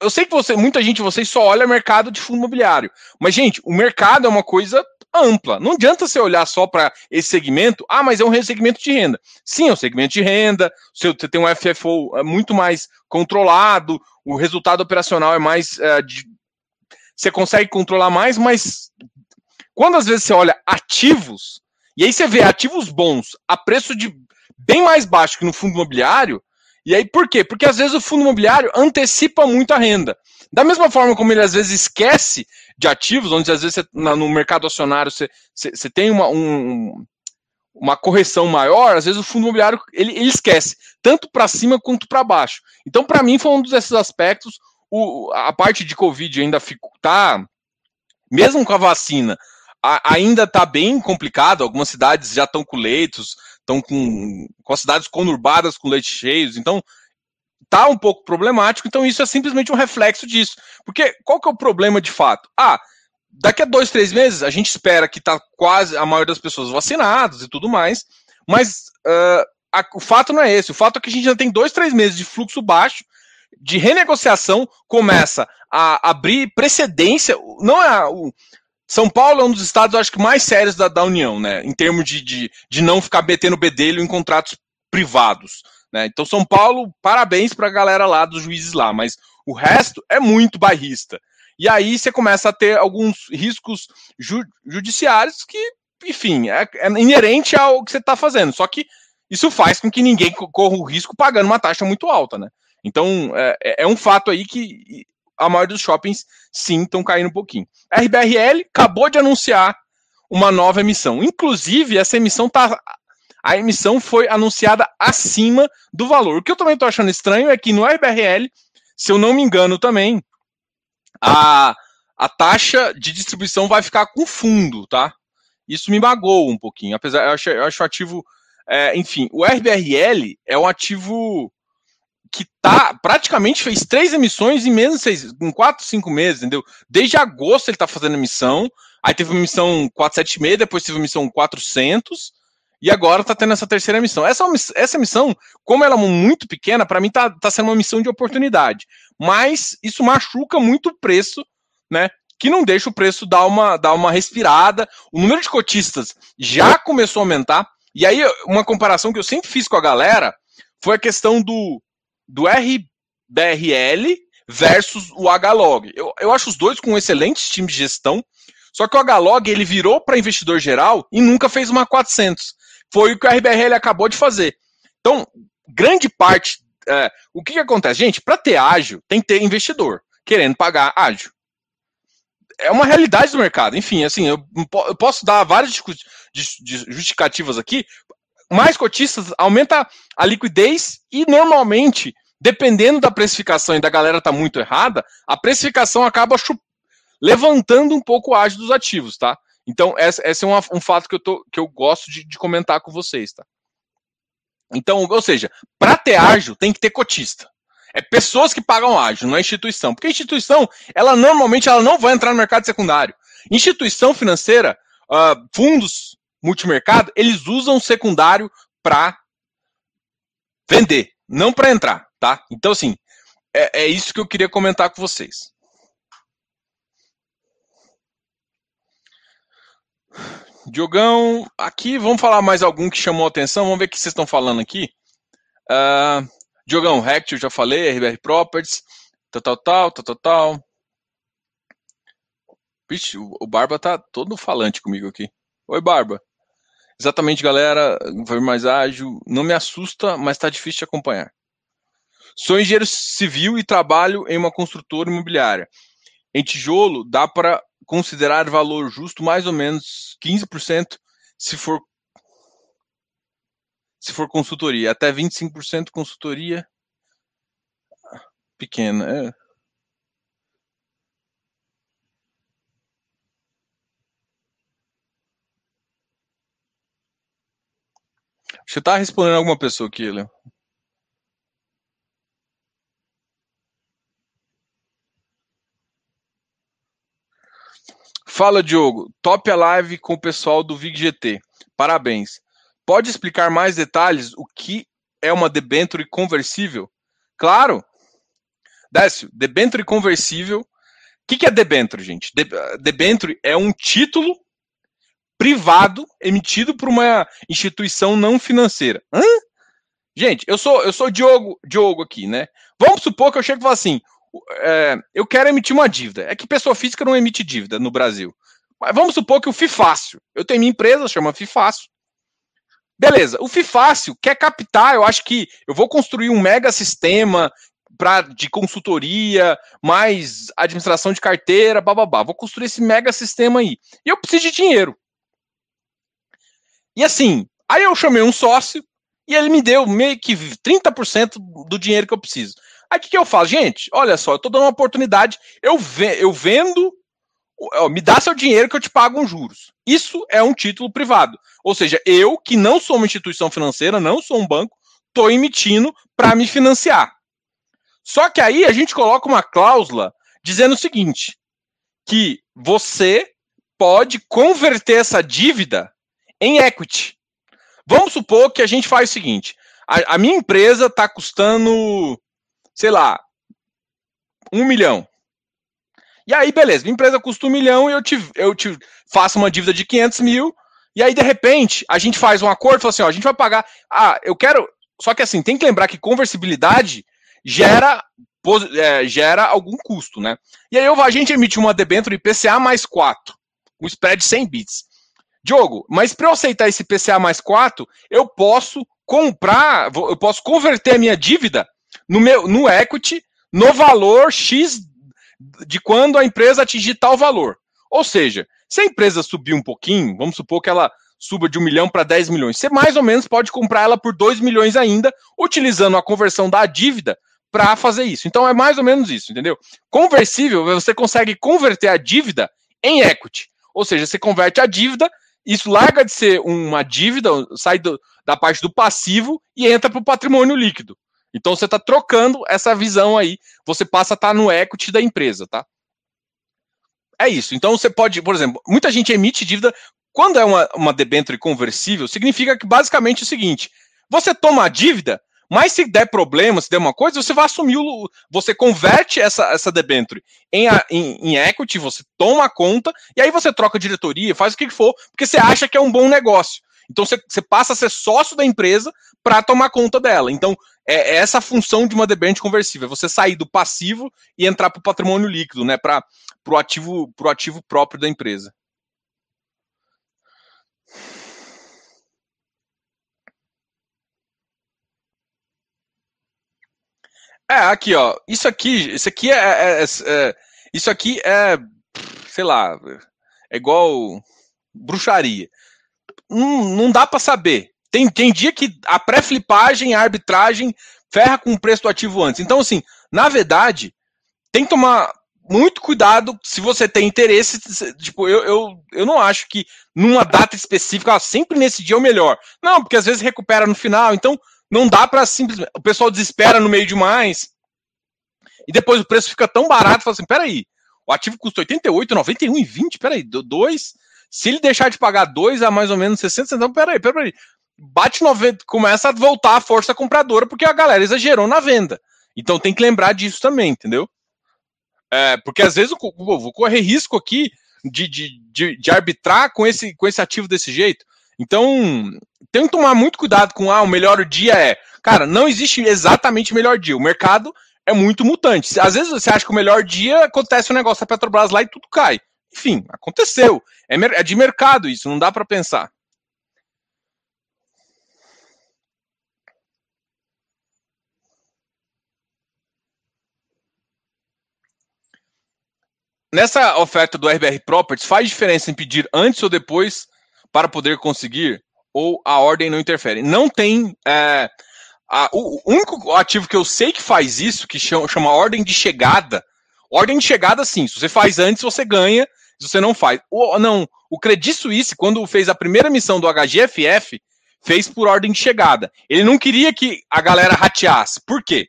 Eu sei que você, muita gente, vocês só olha mercado de fundo imobiliário. Mas, gente, o mercado é uma coisa ampla. Não adianta você olhar só para esse segmento. Ah, mas é um segmento de renda. Sim, é um segmento de renda. Você tem um FFO é muito mais controlado. O resultado operacional é mais. É, de, você consegue controlar mais, mas quando às vezes você olha ativos, e aí você vê ativos bons a preço de bem mais baixo que no fundo imobiliário, e aí por quê? Porque às vezes o fundo imobiliário antecipa muito a renda. Da mesma forma como ele às vezes esquece de ativos, onde às vezes você, no mercado acionário você, você, você tem uma, um, uma correção maior, às vezes o fundo imobiliário ele, ele esquece, tanto para cima quanto para baixo. Então, para mim, foi um desses aspectos. O, a parte de Covid ainda ficou, tá, mesmo com a vacina, a, ainda está bem complicado. Algumas cidades já estão com leitos, estão com, com as cidades conurbadas com leitos cheios. Então, tá um pouco problemático. Então, isso é simplesmente um reflexo disso. Porque qual que é o problema de fato? Ah, daqui a dois, três meses, a gente espera que tá quase a maioria das pessoas vacinadas e tudo mais. Mas uh, a, o fato não é esse. O fato é que a gente já tem dois, três meses de fluxo baixo de renegociação começa a abrir precedência, não é o, são Paulo é um dos estados, acho que, mais sérios da, da União, né? Em termos de, de, de não ficar betendo bedelho em contratos privados. Né? Então, São Paulo, parabéns para a galera lá, dos juízes lá, mas o resto é muito bairrista. E aí você começa a ter alguns riscos ju judiciários que, enfim, é, é, inerente ao que você está fazendo. Só que isso faz com que ninguém corra o risco pagando uma taxa muito alta, né? Então, é, é, é um fato aí que a maioria dos shoppings sim estão caindo um pouquinho. A RBRL acabou de anunciar uma nova emissão. Inclusive, essa emissão tá. A emissão foi anunciada acima do valor. O que eu também estou achando estranho é que no RBRL, se eu não me engano também, a, a taxa de distribuição vai ficar com fundo, tá? Isso me magoou um pouquinho. Apesar, eu acho, eu acho ativo. É, enfim, o RBRL é um ativo que tá praticamente fez três emissões em menos seis, em quatro, cinco meses, entendeu? Desde agosto ele tá fazendo emissão, aí teve uma emissão 476, depois teve uma emissão 400, E agora está tendo essa terceira missão. Essa, essa missão, como ela é muito pequena, para mim está tá sendo uma missão de oportunidade. Mas isso machuca muito o preço, né? Que não deixa o preço dar uma, dar uma respirada. O número de cotistas já começou a aumentar. E aí, uma comparação que eu sempre fiz com a galera foi a questão do, do RBRL versus o HLog. Eu, eu acho os dois com excelentes times de gestão, só que o HLog ele virou para investidor geral e nunca fez uma 400. Foi o que o RBRL acabou de fazer. Então, grande parte. É, o que, que acontece? Gente, para ter ágil, tem que ter investidor querendo pagar ágil. É uma realidade do mercado. Enfim, assim, eu, eu posso dar várias justificativas aqui. Mais cotistas aumenta a liquidez e normalmente, dependendo da precificação e da galera tá muito errada, a precificação acaba levantando um pouco o ágio dos ativos, tá? Então, esse, é um, um, fato que eu, tô, que eu gosto de, de comentar com vocês, tá? Então, ou seja, para ter ágio, tem que ter cotista. É pessoas que pagam ágio, não é instituição. Porque a instituição, ela normalmente ela não vai entrar no mercado secundário. Instituição financeira, uh, fundos multimercado, eles usam secundário para vender, não para entrar, tá? Então, assim, é, é isso que eu queria comentar com vocês. Diogão, aqui vamos falar mais algum que chamou a atenção. Vamos ver o que vocês estão falando aqui. Uh, Diogão, Rect, eu já falei, RBR Properties, tal, tal, tal, tal, tal, tal. Vixe, o Barba tá todo falante comigo aqui. Oi, Barba. Exatamente, galera. Foi mais ágil. Não me assusta, mas tá difícil de acompanhar. Sou engenheiro civil e trabalho em uma construtora imobiliária. Em tijolo, dá para considerar valor justo mais ou menos 15% se for se for consultoria, até 25% consultoria pequena. É. Você está respondendo alguma pessoa aqui, Léo? Fala, Diogo. Top a live com o pessoal do VigGT. Parabéns. Pode explicar mais detalhes o que é uma debenture conversível? Claro. Décio, debenture conversível. O que, que é debenture, gente? Debenture é um título privado emitido por uma instituição não financeira. Hã? Gente, eu sou eu sou Diogo, Diogo aqui, né? Vamos supor que eu chego e falo assim: é, eu quero emitir uma dívida. É que pessoa física não emite dívida no Brasil. Mas vamos supor que o FIFácil, eu tenho minha empresa, chama FIFácil. Beleza, o FIFácil quer captar, eu acho que eu vou construir um mega sistema pra, de consultoria, mais administração de carteira, bababá. Vou construir esse mega sistema aí. E eu preciso de dinheiro. E assim, aí eu chamei um sócio e ele me deu meio que 30% do dinheiro que eu preciso. Aí o que, que eu falo? Gente, olha só, eu tô dando uma oportunidade, eu, ve eu vendo, ó, me dá seu dinheiro que eu te pago uns juros. Isso é um título privado. Ou seja, eu, que não sou uma instituição financeira, não sou um banco, tô emitindo para me financiar. Só que aí a gente coloca uma cláusula dizendo o seguinte: que você pode converter essa dívida em equity. Vamos supor que a gente faz o seguinte: a, a minha empresa está custando sei lá, um milhão. E aí, beleza, minha empresa custa um milhão e eu te, eu te faço uma dívida de 500 mil, e aí, de repente, a gente faz um acordo e fala assim: ó, a gente vai pagar. Ah, eu quero. Só que assim, tem que lembrar que conversibilidade gera, é, gera algum custo, né? E aí eu, a gente emite uma debênture IPCA mais 4, um spread de 100 bits. Diogo, mas para eu aceitar esse IPCA mais 4, eu posso comprar, eu posso converter a minha dívida no, meu, no equity no valor X de quando a empresa atingir tal valor. Ou seja, se a empresa subir um pouquinho, vamos supor que ela suba de 1 milhão para 10 milhões, você mais ou menos pode comprar ela por 2 milhões ainda, utilizando a conversão da dívida para fazer isso. Então é mais ou menos isso, entendeu? Conversível, você consegue converter a dívida em equity. Ou seja, você converte a dívida, isso larga de ser uma dívida, sai do, da parte do passivo e entra para o patrimônio líquido. Então você está trocando essa visão aí, você passa a estar tá no equity da empresa, tá? É isso. Então você pode, por exemplo, muita gente emite dívida quando é uma, uma debênture conversível, significa que basicamente é o seguinte: você toma a dívida, mas se der problema, se der uma coisa, você vai assumir o. Você converte essa, essa debênture em, em, em equity, você toma conta, e aí você troca diretoria, faz o que for, porque você acha que é um bom negócio. Então você, você passa a ser sócio da empresa para tomar conta dela. Então é, é essa função de uma debênture conversível, é você sair do passivo e entrar para o patrimônio líquido, né? Para o ativo, ativo próprio da empresa. É, aqui, ó. Isso aqui, isso aqui é, é, é, é, isso aqui é, sei lá, é igual bruxaria. Não, não dá para saber. Tem, tem dia que a pré-flipagem, a arbitragem ferra com o preço do ativo antes. Então, assim, na verdade, tem que tomar muito cuidado se você tem interesse. Tipo, eu, eu, eu não acho que numa data específica, ó, sempre nesse dia é o melhor. Não, porque às vezes recupera no final. Então, não dá para simplesmente. O pessoal desespera no meio demais. E depois o preço fica tão barato, fala assim: peraí, o ativo custa 88, 91 e 20, peraí, 2. Se ele deixar de pagar 2 a mais ou menos 60 centavos, peraí, peraí. Bate 90, começa a voltar a força compradora, porque a galera exagerou na venda. Então tem que lembrar disso também, entendeu? É, porque às vezes eu vou correr risco aqui de, de, de, de arbitrar com esse, com esse ativo desse jeito. Então, tem que tomar muito cuidado com ah, o melhor dia é. Cara, não existe exatamente melhor dia. O mercado é muito mutante. Às vezes você acha que o melhor dia acontece um negócio da Petrobras lá e tudo cai. Enfim, aconteceu. É, é de mercado isso, não dá para pensar. Nessa oferta do RBR Properties, faz diferença em pedir antes ou depois para poder conseguir? Ou a ordem não interfere? Não tem. É, a, o, único ativo que eu sei que faz isso, que chama, chama ordem de chegada. Ordem de chegada, sim. Se você faz antes, você ganha. Se você não faz. O, não, o Credit Suisse, quando fez a primeira missão do HGFF, fez por ordem de chegada. Ele não queria que a galera rateasse. Por quê?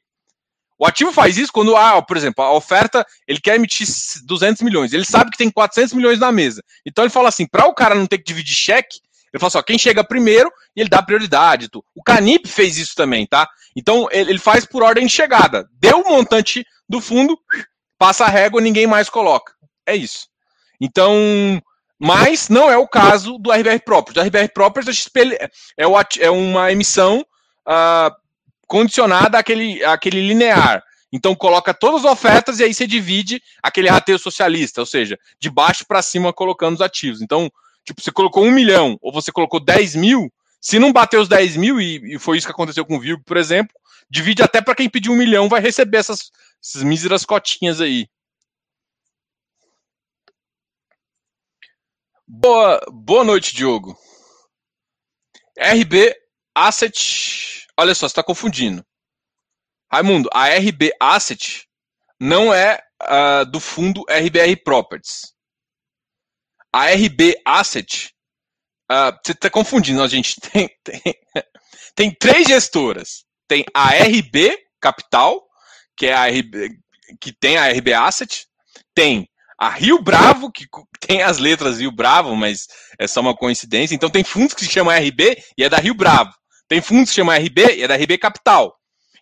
O ativo faz isso quando, ah, por exemplo, a oferta, ele quer emitir 200 milhões, ele sabe que tem 400 milhões na mesa. Então ele fala assim, para o cara não ter que dividir cheque, ele fala assim, ó, quem chega primeiro, ele dá prioridade. Tu. O Canip fez isso também, tá? Então ele faz por ordem de chegada. Deu o montante do fundo, passa a régua, ninguém mais coloca. É isso. Então, mas não é o caso do RBR Properties. O RBR Properties é, é uma emissão uh, condicionada àquele, àquele linear. Então coloca todas as ofertas e aí você divide aquele rateio socialista, ou seja, de baixo para cima colocando os ativos. Então, tipo, você colocou um milhão ou você colocou 10 mil, se não bater os 10 mil, e, e foi isso que aconteceu com o Vilg, por exemplo, divide até para quem pediu um milhão vai receber essas, essas míseras cotinhas aí. Boa, boa noite, Diogo. RB Asset Olha só, você está confundindo. Raimundo, a RB Asset não é uh, do fundo RBR Properties. A RB Asset, uh, você está confundindo, a gente [LAUGHS] tem, tem, tem três gestoras. Tem a RB Capital, que é a RB, que tem a RB Asset, tem a Rio Bravo, que [LAUGHS] tem as letras Rio Bravo, mas é só uma coincidência. Então tem fundos que se chamam RB e é da Rio Bravo. Tem fundos que chamam RB e é da RB Capital.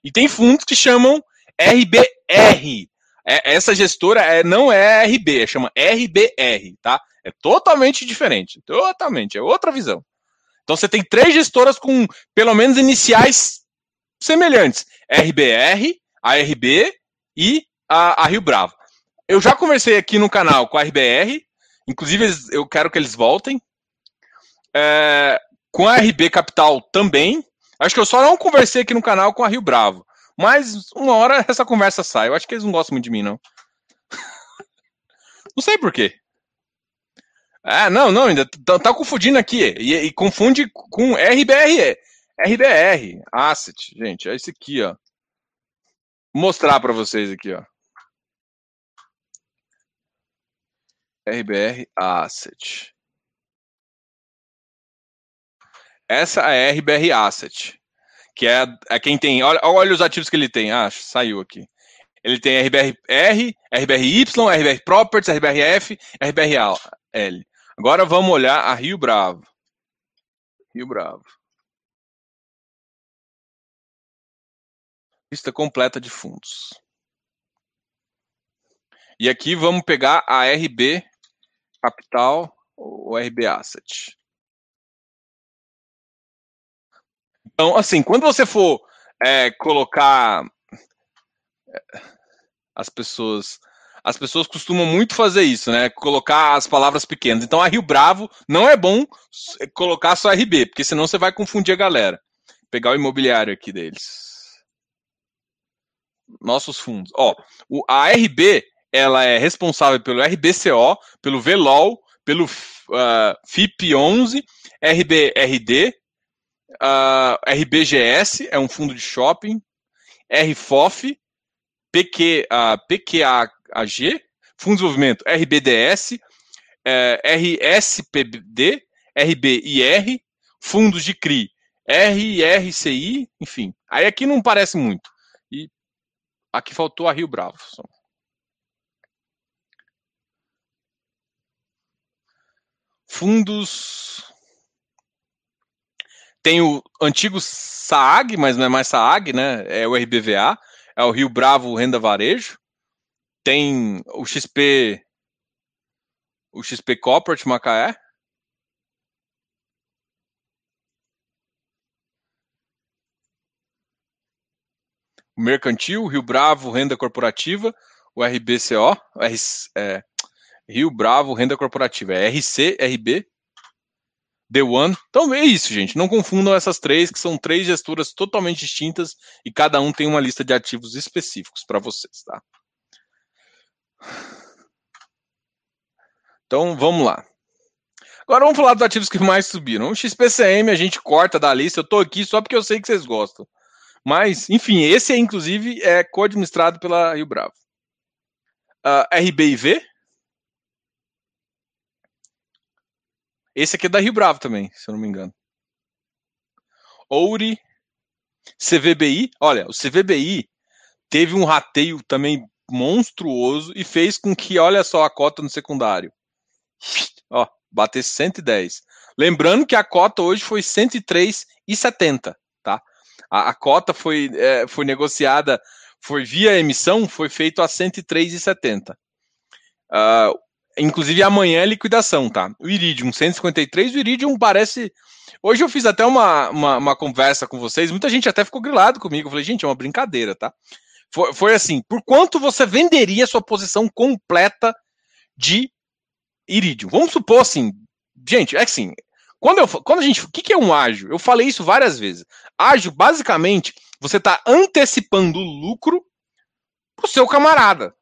E tem fundos que chamam RBR. É, essa gestora é, não é RB, chama RBR, tá? É totalmente diferente. Totalmente, é outra visão. Então você tem três gestoras com pelo menos iniciais semelhantes: RBR, a RB e a, a Rio Bravo. Eu já conversei aqui no canal com a RBR, inclusive eu quero que eles voltem. É, com a RB Capital também. Acho que eu só não conversei aqui no canal com a Rio Bravo. Mas uma hora [LAUGHS] essa conversa sai. Eu acho que eles não gostam muito de mim, não. [LAUGHS] não sei por quê. Ah, não, não, ainda tá, tá confundindo aqui. E, e, confunde com RBR. RBR, Asset, gente. É esse aqui, ó. Vou mostrar para vocês aqui, ó. RBR Asset. Essa é a RBR Asset, que é, é quem tem. Olha, olha os ativos que ele tem. Ah, saiu aqui. Ele tem RBR-R, RBRY, RBR Properties, RBRF, RBRL. Agora vamos olhar a Rio Bravo. Rio Bravo. Lista completa de fundos. E aqui vamos pegar a RB Capital ou RB Asset. Então, assim, quando você for é, colocar é, as pessoas as pessoas costumam muito fazer isso, né? Colocar as palavras pequenas. Então, a Rio Bravo não é bom colocar só RB, porque senão você vai confundir a galera. Vou pegar o imobiliário aqui deles. Nossos fundos. Ó, a RB, ela é responsável pelo RBCO, pelo VLOL, pelo uh, FIP11, RBRD, uh, RBGS, é um fundo de shopping, RFOF, PQ, uh, PQAG, Fundo de Desenvolvimento RBDS, é, RSPD, RBIR, fundos de CRI, RRCI, enfim. Aí aqui não parece muito. E aqui faltou a Rio Bravo. Fundos. Tem o antigo SAAG, mas não é mais SAAG, né? É o RBVA é o Rio Bravo Renda Varejo, tem o XP, o XP Corporate Macaé, o Mercantil, Rio Bravo Renda Corporativa, o RBCO, R, é, Rio Bravo Renda Corporativa, é RC, RB, The One. Então é isso, gente. Não confundam essas três, que são três gestoras totalmente distintas e cada um tem uma lista de ativos específicos para vocês, tá? Então vamos lá. Agora vamos falar dos ativos que mais subiram. O XPCM a gente corta da lista. Eu tô aqui só porque eu sei que vocês gostam. Mas, enfim, esse inclusive é co-administrado pela Rio Bravo. Uh, ah, RBIV, Esse aqui é da Rio Bravo também, se eu não me engano. Ouri, CVBI. Olha, o CVBI teve um rateio também monstruoso e fez com que, olha só, a cota no secundário. Ó, batesse 110. Lembrando que a cota hoje foi 103,70, tá? A, a cota foi, é, foi negociada, foi via emissão, foi feito a 103,70. Uh, Inclusive amanhã é liquidação, tá? O Iridium 153, o Iridium parece. Hoje eu fiz até uma, uma, uma, conversa com vocês, muita gente até ficou grilado comigo. Eu falei, gente, é uma brincadeira, tá? Foi, foi assim: por quanto você venderia sua posição completa de Iridium? Vamos supor assim, gente, é assim. Quando, eu, quando a gente. O que, que é um ágio? Eu falei isso várias vezes. Ágio, basicamente, você está antecipando o lucro pro seu camarada.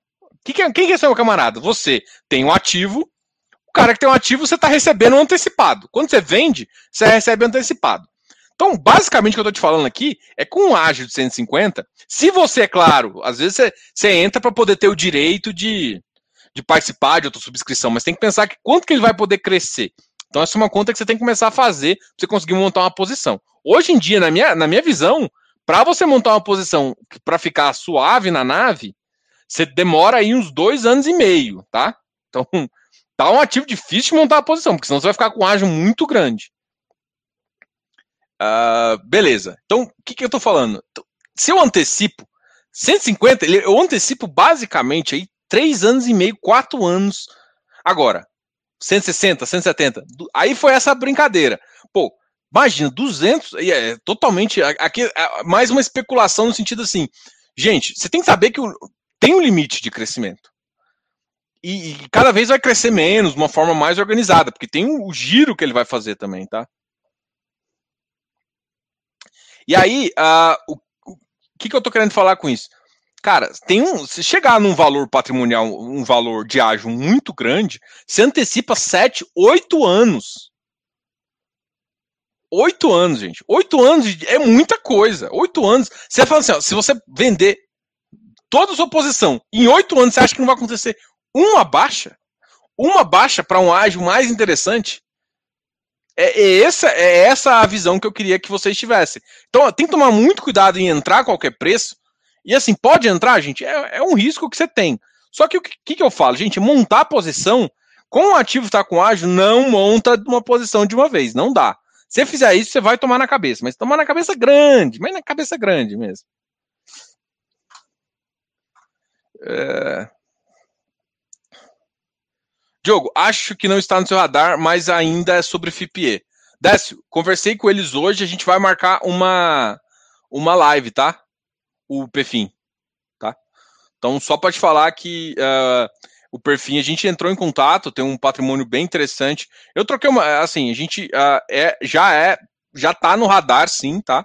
Que que é, quem que é seu camarada? Você tem um ativo, o cara que tem um ativo, você está recebendo antecipado. Quando você vende, você recebe antecipado. Então, basicamente, o que eu estou te falando aqui é com um ágio de 150, se você, é claro, às vezes você, você entra para poder ter o direito de, de participar de outra subscrição, mas tem que pensar que quanto que ele vai poder crescer. Então, essa é uma conta que você tem que começar a fazer para você conseguir montar uma posição. Hoje em dia, na minha, na minha visão, para você montar uma posição para ficar suave na nave, você demora aí uns dois anos e meio, tá? Então, [LAUGHS] tá um ativo difícil de montar a posição, porque senão você vai ficar com um ágio muito grande. Uh, beleza. Então, o que, que eu tô falando? Se eu antecipo 150, eu antecipo basicamente aí três anos e meio, quatro anos. Agora, 160, 170. Aí foi essa brincadeira. Pô, imagina, 200, é totalmente. Aqui, é mais uma especulação no sentido assim. Gente, você tem que saber que tem um limite de crescimento. E, e, cada vez vai crescer menos, de uma forma mais organizada, porque tem o giro que ele vai fazer também, tá? E aí, uh, o, o que, que eu tô querendo falar com isso? Cara, tem um, se chegar num valor patrimonial, um valor de ágio muito grande, você antecipa 7, 8 anos. Oito anos, gente. Oito anos é muita coisa. Oito anos. Você fala assim, ó, se você vender toda a sua posição. Em oito anos, você acha que não vai acontecer uma baixa? Uma baixa para um ágio mais interessante? É, é, essa, é essa a visão que eu queria que vocês tivessem. Então, tem que tomar muito cuidado em entrar a qualquer preço. E assim, pode entrar, gente, é, é um risco que você tem. Só que o que, que eu falo, gente? Montar a posição Com o ativo está com ágio, não monta uma posição de uma vez, não dá. Se fizer isso, você vai tomar na cabeça, mas tomar na cabeça grande, mas na cabeça grande mesmo. É... Diogo, acho que não está no seu radar, mas ainda é sobre FIPE. Décio, conversei com eles hoje, a gente vai marcar uma, uma live, tá? O Pefim, tá? Então, só para te falar que uh, o Perfim, a gente entrou em contato, tem um patrimônio bem interessante. Eu troquei uma, assim, a gente uh, é, já é, já tá no radar, sim, tá?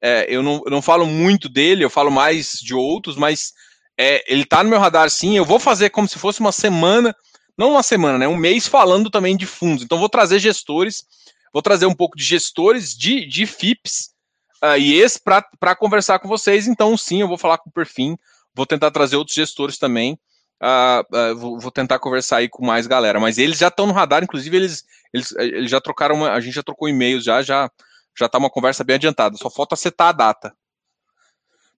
É, eu, não, eu não falo muito dele, eu falo mais de outros, mas é, ele tá no meu radar, sim. Eu vou fazer como se fosse uma semana não uma semana, né? Um mês falando também de fundos. Então, vou trazer gestores, vou trazer um pouco de gestores de, de FIPS uh, e esse para conversar com vocês. Então, sim, eu vou falar com o Perfim, vou tentar trazer outros gestores também. Uh, uh, vou, vou, tentar conversar aí com mais galera, mas eles já estão no radar, inclusive eles, eles, eles já trocaram, uma, a gente já trocou e-mails, já, já, já tá uma conversa bem adiantada, só falta setar a data.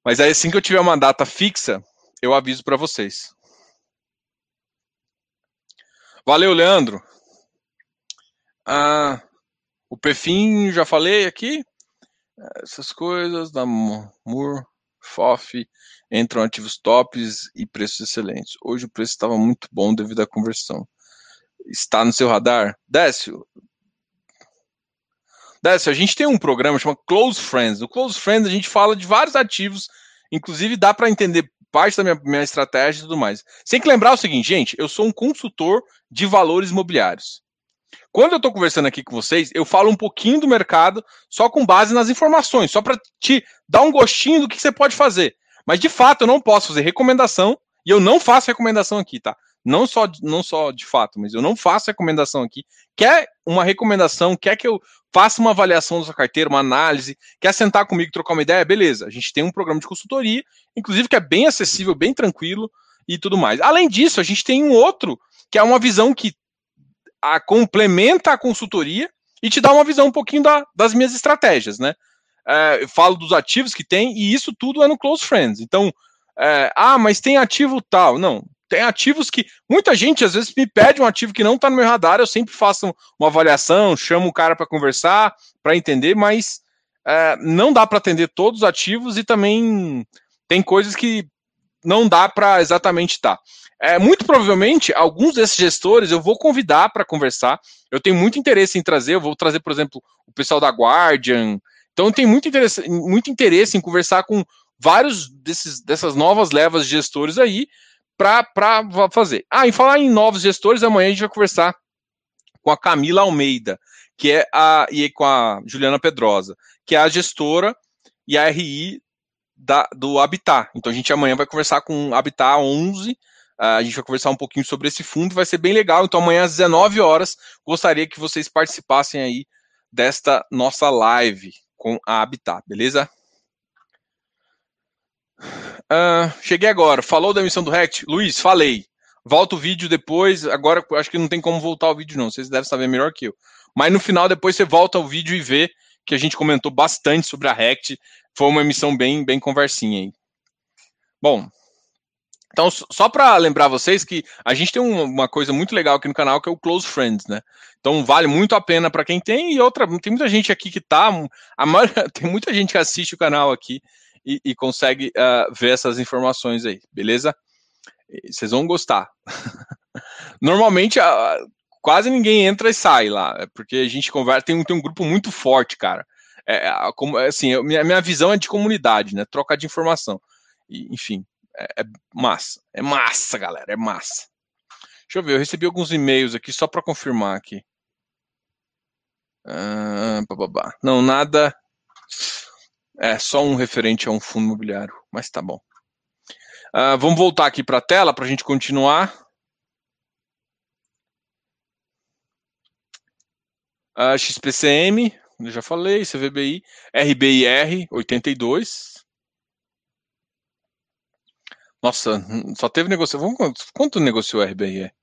Mas aí assim que eu tiver uma data fixa, eu aviso para vocês. Valeu, Leandro. Ah, o Perfim, já falei aqui. Essas coisas da Mur, FOF, entram ativos tops e preços excelentes. Hoje o preço estava muito bom devido à conversão. Está no seu radar? Décio. Décio, a gente tem um programa chamado Close Friends. No Close Friends a gente fala de vários ativos, inclusive dá para entender parte da minha, minha estratégia e tudo mais. Sem que lembrar o seguinte, gente, eu sou um consultor de valores imobiliários. Quando eu estou conversando aqui com vocês, eu falo um pouquinho do mercado só com base nas informações, só para te dar um gostinho do que você pode fazer. Mas de fato, eu não posso fazer recomendação e eu não faço recomendação aqui, tá? Não só, não só de fato, mas eu não faço recomendação aqui. Quer uma recomendação, quer que eu faça uma avaliação da sua carteira, uma análise, quer sentar comigo trocar uma ideia? Beleza, a gente tem um programa de consultoria, inclusive que é bem acessível, bem tranquilo e tudo mais. Além disso, a gente tem um outro que é uma visão que a, complementa a consultoria e te dá uma visão um pouquinho da, das minhas estratégias, né? É, eu falo dos ativos que tem e isso tudo é no Close Friends. Então, é, ah, mas tem ativo tal. Não, tem ativos que muita gente às vezes me pede um ativo que não está no meu radar, eu sempre faço uma avaliação, chamo o cara para conversar, para entender, mas é, não dá para atender todos os ativos e também tem coisas que não dá para exatamente estar. Tá. É, muito provavelmente, alguns desses gestores eu vou convidar para conversar. Eu tenho muito interesse em trazer, eu vou trazer, por exemplo, o pessoal da Guardian. Então, eu tenho muito interesse, muito interesse em conversar com vários desses, dessas novas levas de gestores aí, para fazer. Ah, em falar em novos gestores, amanhã a gente vai conversar com a Camila Almeida, que é a e com a Juliana Pedrosa, que é a gestora e a RI da, do Habitat. Então a gente amanhã vai conversar com o Habitat 11, a gente vai conversar um pouquinho sobre esse fundo, vai ser bem legal. Então amanhã às 19 horas, gostaria que vocês participassem aí desta nossa live com a Habitat, beleza? Uh, cheguei agora. Falou da emissão do RECT? Luiz, falei. Volta o vídeo depois. Agora acho que não tem como voltar o vídeo, não. Vocês devem saber melhor que eu. Mas no final, depois você volta o vídeo e vê que a gente comentou bastante sobre a RECT. Foi uma emissão bem, bem conversinha aí. Bom, então, só para lembrar vocês que a gente tem uma coisa muito legal aqui no canal que é o Close Friends, né? Então vale muito a pena para quem tem e outra, tem muita gente aqui que tá, a maioria, [LAUGHS] tem muita gente que assiste o canal aqui e, e consegue uh, ver essas informações aí, beleza? Vocês vão gostar. [LAUGHS] Normalmente, uh, quase ninguém entra e sai lá, é porque a gente conversa, tem, tem um grupo muito forte, cara. É, como, assim, minha, minha visão é de comunidade, né? Troca de informação. E, enfim, é, é massa. É massa, galera, é massa. Deixa eu ver, eu recebi alguns e-mails aqui só para confirmar aqui. Ah, Não, nada. É só um referente a um fundo imobiliário, mas tá bom. Uh, vamos voltar aqui para a tela para a gente continuar. Uh, XPCM, eu já falei, CVBI, RBIR 82. Nossa, só teve negociação. Quanto negociou a RBIR?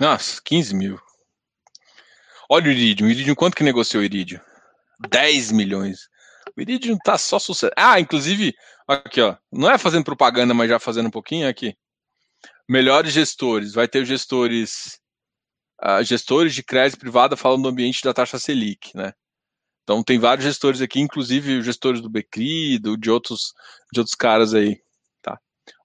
Nossa, 15 mil. Olha o Iridium. Iridium, quanto que negociou o Iridium? 10 milhões. O Iridium tá só sucesso. Ah, inclusive, aqui, ó. Não é fazendo propaganda, mas já fazendo um pouquinho aqui. Melhores gestores. Vai ter gestores. Uh, gestores de crédito privado falando do ambiente da taxa Selic, né? Então tem vários gestores aqui, inclusive os gestores do Becri, do, de outros de outros caras aí?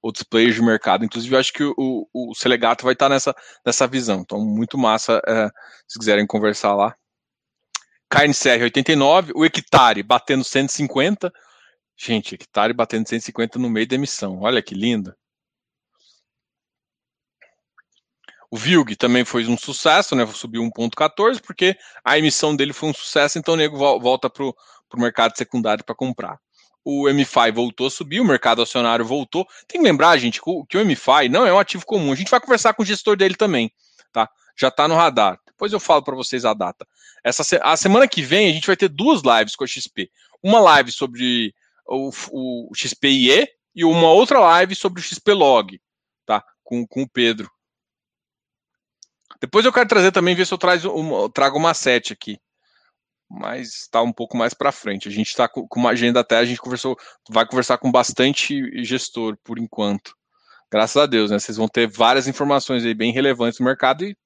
Outros players de mercado. Inclusive, eu acho que o, o Selegato vai estar nessa, nessa visão. Então, muito massa é, se quiserem conversar lá. KNCR 89, o hectare batendo 150. Gente, hectare batendo 150 no meio da emissão. Olha que lindo. O Vilg também foi um sucesso, né? Subiu 1,14, porque a emissão dele foi um sucesso, então o nego volta para o mercado secundário para comprar. O MFI voltou a subir, o mercado acionário voltou. Tem que lembrar, gente, que o MFI não é um ativo comum. A gente vai conversar com o gestor dele também, tá? Já está no radar. Depois eu falo para vocês a data. Essa a semana que vem a gente vai ter duas lives com a XP. Uma live sobre o, o XPIE e uma outra live sobre o XP Log, tá? Com, com o Pedro. Depois eu quero trazer também, ver se eu trago uma, trago uma sete aqui. Mas está um pouco mais para frente. A gente está com, uma agenda até, a gente conversou, vai conversar com bastante gestor por enquanto. Graças a Deus, né? Vocês vão ter várias informações aí bem relevantes no mercado e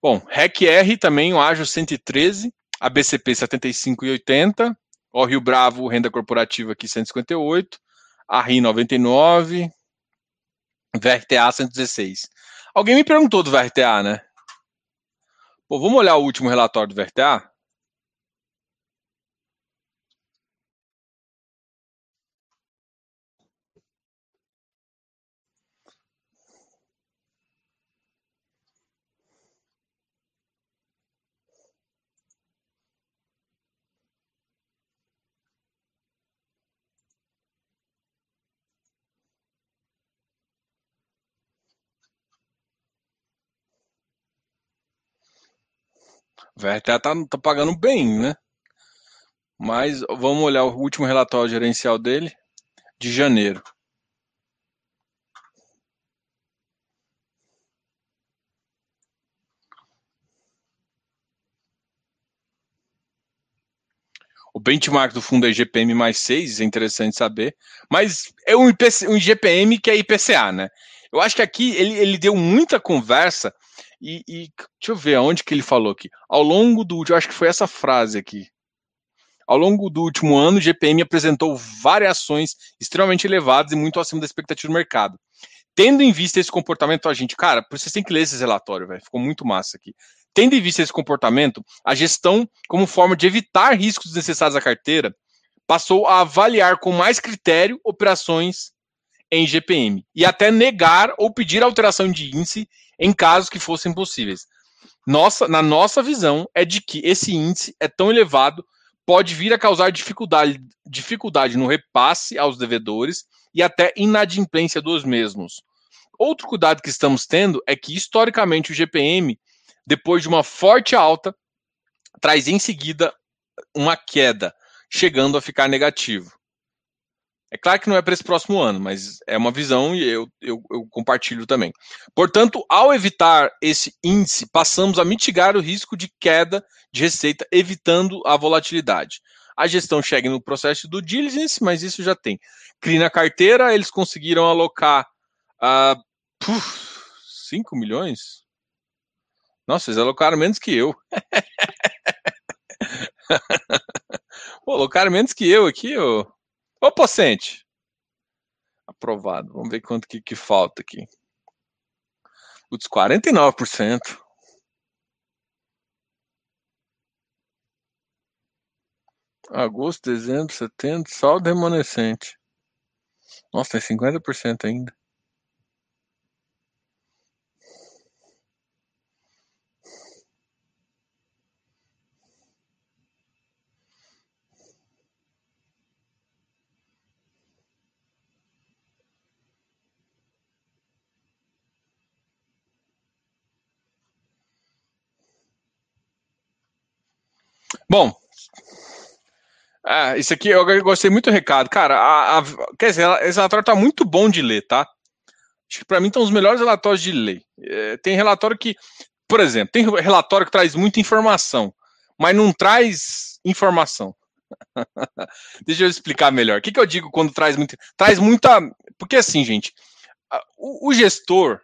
Bom, REC-R também, o Ágio 113, a BCP 75,80, o Rio Bravo, renda corporativa aqui 158, a RI 99, VRTA 116. Alguém me perguntou do VRTA, né? Pô, vamos olhar o último relatório do VRTA? VRTA tá, tá pagando bem, né? Mas vamos olhar o último relatório gerencial dele, de janeiro. O benchmark do fundo é IGPM mais 6, é interessante saber. Mas é um, IPC, um IGPM que é IPCA, né? Eu acho que aqui ele, ele deu muita conversa e, e, deixa eu ver aonde que ele falou aqui. Ao longo do, eu acho que foi essa frase aqui. Ao longo do último ano, o GPM apresentou variações extremamente elevadas e muito acima da expectativa do mercado. Tendo em vista esse comportamento, a gente, cara, vocês têm que ler esse relatório, velho. Ficou muito massa aqui. Tendo em vista esse comportamento, a gestão, como forma de evitar riscos desnecessários à carteira, passou a avaliar com mais critério operações em GPM e até negar ou pedir alteração de índice em casos que fossem possíveis. Nossa, na nossa visão, é de que esse índice é tão elevado, pode vir a causar dificuldade, dificuldade no repasse aos devedores e até inadimplência dos mesmos. Outro cuidado que estamos tendo é que, historicamente, o GPM, depois de uma forte alta, traz em seguida uma queda, chegando a ficar negativo. É claro que não é para esse próximo ano, mas é uma visão e eu, eu, eu, compartilho também. Portanto, ao evitar esse índice, passamos a mitigar o risco de queda de receita, evitando a volatilidade. A gestão chega no processo do diligence, mas isso já tem. CRI na carteira, eles conseguiram alocar uh, puf, 5 milhões? Nossa, eles alocaram menos que eu. [LAUGHS] Pô, alocaram menos que eu aqui, ô. Ô, Pocente. Aprovado. Vamos ver quanto que, que falta aqui. Putz, 49%. Agosto, dezembro, setembro, saldo remanescente. Nossa, tem 50% ainda. Bom, ah, isso aqui eu gostei muito do recado. Cara, a, a, quer dizer, esse relatório tá muito bom de ler, tá? Acho que para mim estão os melhores relatórios de ler. É, tem relatório que, por exemplo, tem relatório que traz muita informação, mas não traz informação. [LAUGHS] Deixa eu explicar melhor. O que, que eu digo quando traz muito. Traz muita. Porque assim, gente, o, o gestor,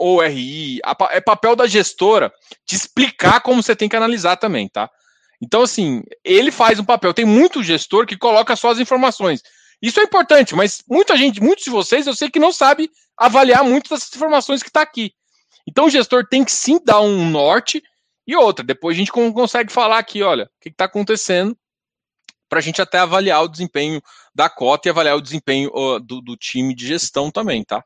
ou RI, é papel da gestora de explicar como você tem que analisar também, tá? Então, assim, ele faz um papel. Tem muito gestor que coloca só as informações. Isso é importante, mas muita gente, muitos de vocês, eu sei que não sabe avaliar muitas dessas informações que está aqui. Então, o gestor tem que sim dar um norte e outra. Depois a gente consegue falar aqui, olha, o que está acontecendo, para a gente até avaliar o desempenho da cota e avaliar o desempenho do, do time de gestão também, tá?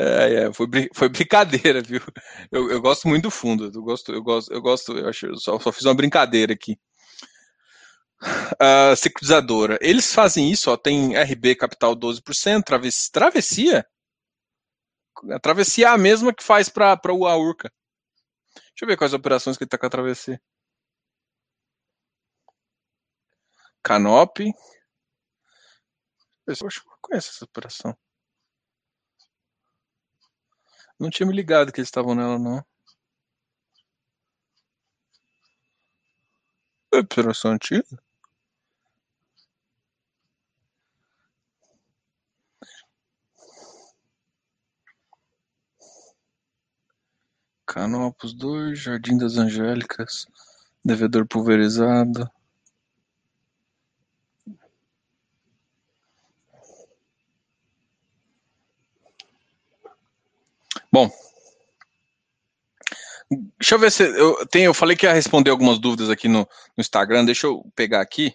É, é, foi, foi brincadeira, viu? Eu, eu, gosto muito do fundo. Eu gosto, eu gosto, eu gosto, eu acho, eu só, só fiz uma brincadeira aqui. Uh, securitizadora. Eles fazem isso, ó, tem RB capital 12%, travessia. Travessia? A travessia é a mesma que faz para o AURCA. Deixa eu ver quais operações que ele está com a travessia. Canop. Eu acho que eu conheço essa operação. Não tinha me ligado que eles estavam nela, não. É operação antiga? Canopus 2, Jardim das Angélicas, Devedor Pulverizado. Bom, deixa eu ver se eu tenho. Eu falei que ia responder algumas dúvidas aqui no, no Instagram. Deixa eu pegar aqui.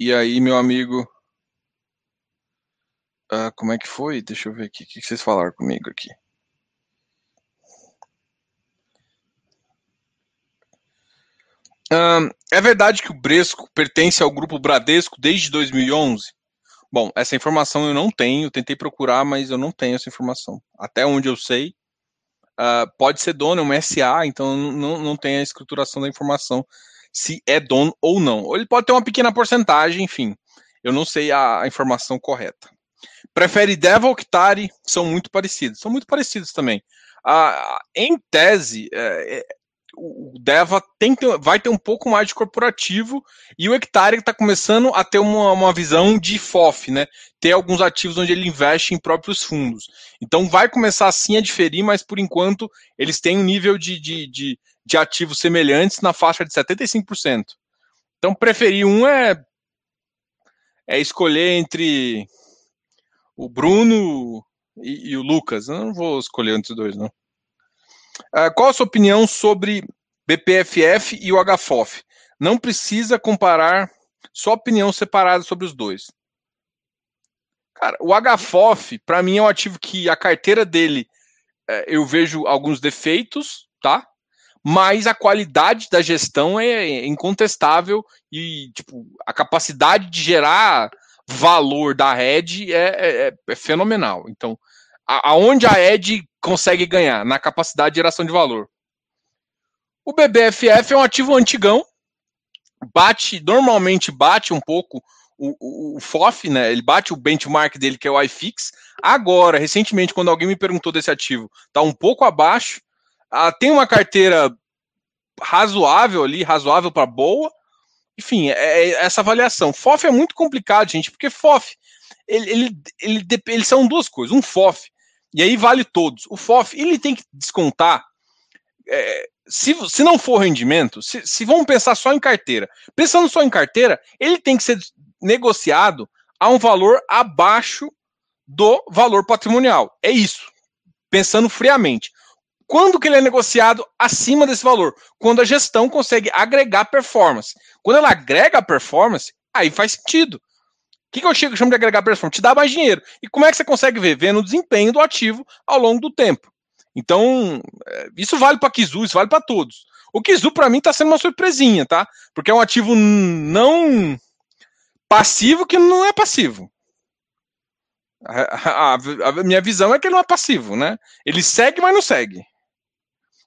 E aí, meu amigo. Uh, como é que foi? Deixa eu ver aqui. O que vocês falaram comigo aqui? Uh, é verdade que o Bresco pertence ao grupo Bradesco desde 2011? Bom, essa informação eu não tenho, tentei procurar, mas eu não tenho essa informação. Até onde eu sei, uh, pode ser dono, é uma SA, então não, não tem a escrituração da informação se é dono ou não. Ou ele pode ter uma pequena porcentagem, enfim. Eu não sei a, a informação correta. Prefere Devil ou Kitari? São muito parecidos. São muito parecidos também. Uh, em tese, é, o Deva tem vai ter um pouco mais de corporativo e o Hectare está começando a ter uma, uma visão de FOF, né? Ter alguns ativos onde ele investe em próprios fundos. Então vai começar assim a diferir, mas por enquanto eles têm um nível de, de, de, de ativos semelhantes na faixa de 75%. Então preferir um é, é escolher entre o Bruno e, e o Lucas. Eu não vou escolher entre os dois, não. Uh, qual a sua opinião sobre BPFF e o HFOF? Não precisa comparar só opinião separada sobre os dois. Cara, o HFOF, para mim, é um ativo que a carteira dele é, eu vejo alguns defeitos, tá? Mas a qualidade da gestão é incontestável e tipo, a capacidade de gerar valor da rede é, é, é fenomenal. Então, aonde a Ed consegue ganhar? Na capacidade de geração de valor. O BBFF é um ativo antigão, bate, normalmente bate um pouco o, o, o, FOF, né? Ele bate o benchmark dele, que é o iFix. Agora, recentemente, quando alguém me perguntou desse ativo, tá um pouco abaixo. Ah, tem uma carteira razoável ali, razoável para boa. Enfim, é, é, essa avaliação. FOF é muito complicado, gente, porque FOF, ele, ele, ele, eles são duas coisas. Um FOF e aí vale todos. O FOF, ele tem que descontar. É, se, se não for rendimento, se, se vamos pensar só em carteira, pensando só em carteira, ele tem que ser negociado a um valor abaixo do valor patrimonial. É isso. Pensando friamente. Quando que ele é negociado acima desse valor? Quando a gestão consegue agregar performance. Quando ela agrega performance, aí faz sentido que, que eu chamo de agregar performance? Te dá mais dinheiro. E como é que você consegue ver? Vendo o desempenho do ativo ao longo do tempo. Então, é, isso vale para Kizu, isso vale para todos. O Kizu, para mim, está sendo uma surpresinha, tá? Porque é um ativo não passivo que não é passivo. A, a, a, minha visão é que ele não é passivo, né? Ele segue, mas não segue.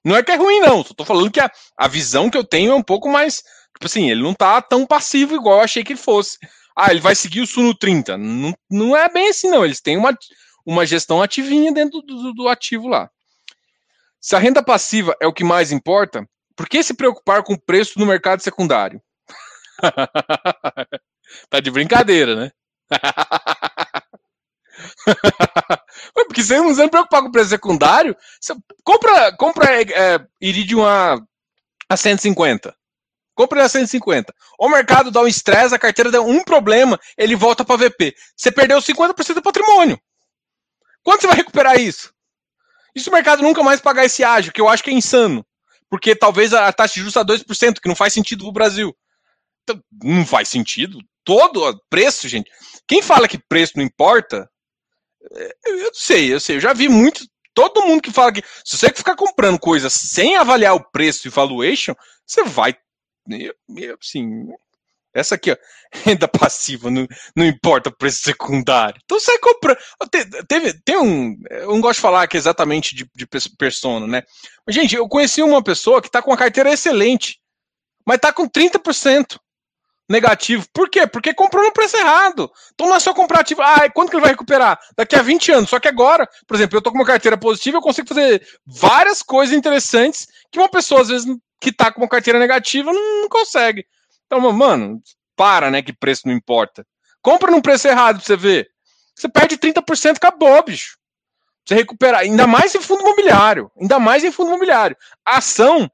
Não é que é ruim, não. Só tô falando que a, a visão que eu tenho é um pouco mais. Tipo assim, ele não tá tão passivo igual eu achei que ele fosse. Ah, ele vai seguir o Suno 30. Não, não é bem assim, não. Eles têm uma, uma gestão ativinha dentro do, do, do ativo lá. Se a renda passiva é o que mais importa, por que se preocupar com o preço no mercado secundário? [LAUGHS] tá de brincadeira, né? [LAUGHS] Porque você não se preocupar com o preço secundário, compra, compra é, é, Iridium a, a 150. Compra a 150. O mercado dá um estresse, a carteira dá um problema, ele volta para VP. Você perdeu 50% do patrimônio. Quando você vai recuperar isso? Isso o mercado nunca mais pagar esse ágio, que eu acho que é insano. Porque talvez a taxa de juros a 2%, que não faz sentido pro Brasil. Então, não faz sentido. Todo preço, gente. Quem fala que preço não importa, é, eu sei, eu sei. Eu já vi muito. Todo mundo que fala que se você ficar comprando coisas sem avaliar o preço e valuation, você vai. Assim, essa aqui, ó, [LAUGHS] renda passiva, não, não importa o preço secundário. Então você compra. Teve, tem um. Eu não gosto de falar aqui exatamente de, de persona, né? Mas, gente, eu conheci uma pessoa que está com uma carteira excelente, mas está com 30% negativo. Por quê? Porque comprou no preço errado. Então não é só comprar ativo. Ah, quando que ele vai recuperar? Daqui a 20 anos. Só que agora, por exemplo, eu tô com uma carteira positiva, eu consigo fazer várias coisas interessantes que uma pessoa, às vezes, que tá com uma carteira negativa, não, não consegue. Então, mano, para, né? Que preço não importa. Compra num preço errado pra você ver. Você perde 30%, acabou, bicho. Você recuperar. Ainda mais em fundo imobiliário. Ainda mais em fundo imobiliário. A ação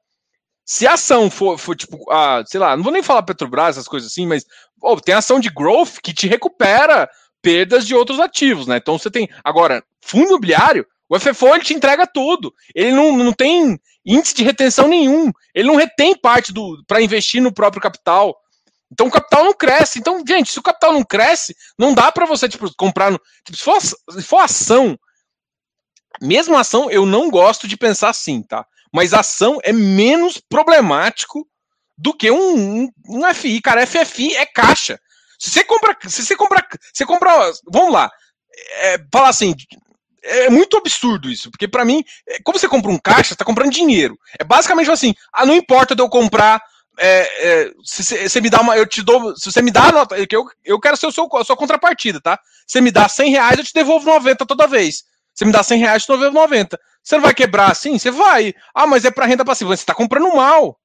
se a ação for, for tipo, ah, sei lá, não vou nem falar Petrobras, essas coisas assim, mas oh, tem ação de growth que te recupera perdas de outros ativos, né? Então você tem. Agora, fundo imobiliário, o FFO ele te entrega tudo. Ele não, não tem índice de retenção nenhum. Ele não retém parte do para investir no próprio capital. Então o capital não cresce. Então, gente, se o capital não cresce, não dá para você tipo, comprar no. Tipo, se, for, se for ação, mesmo ação, eu não gosto de pensar assim, tá? mas ação é menos problemático do que um, um, um FI. Cara, FFI é caixa. Se você compra, se você compra, você compra, vamos lá, é, assim, é muito absurdo isso, porque para mim, é, como você compra um caixa, você tá comprando dinheiro. É basicamente assim, ah, não importa de eu comprar, é, é, se você me dá uma, eu te dou, se você me dá, eu, eu quero ser o seu, a sua contrapartida, tá? Você me dá 100 reais, eu te devolvo 90 toda vez. Você me dá 100 reais, eu te devolvo 90. Você não vai quebrar assim? Você vai. Ah, mas é para renda passiva. Você está comprando mal.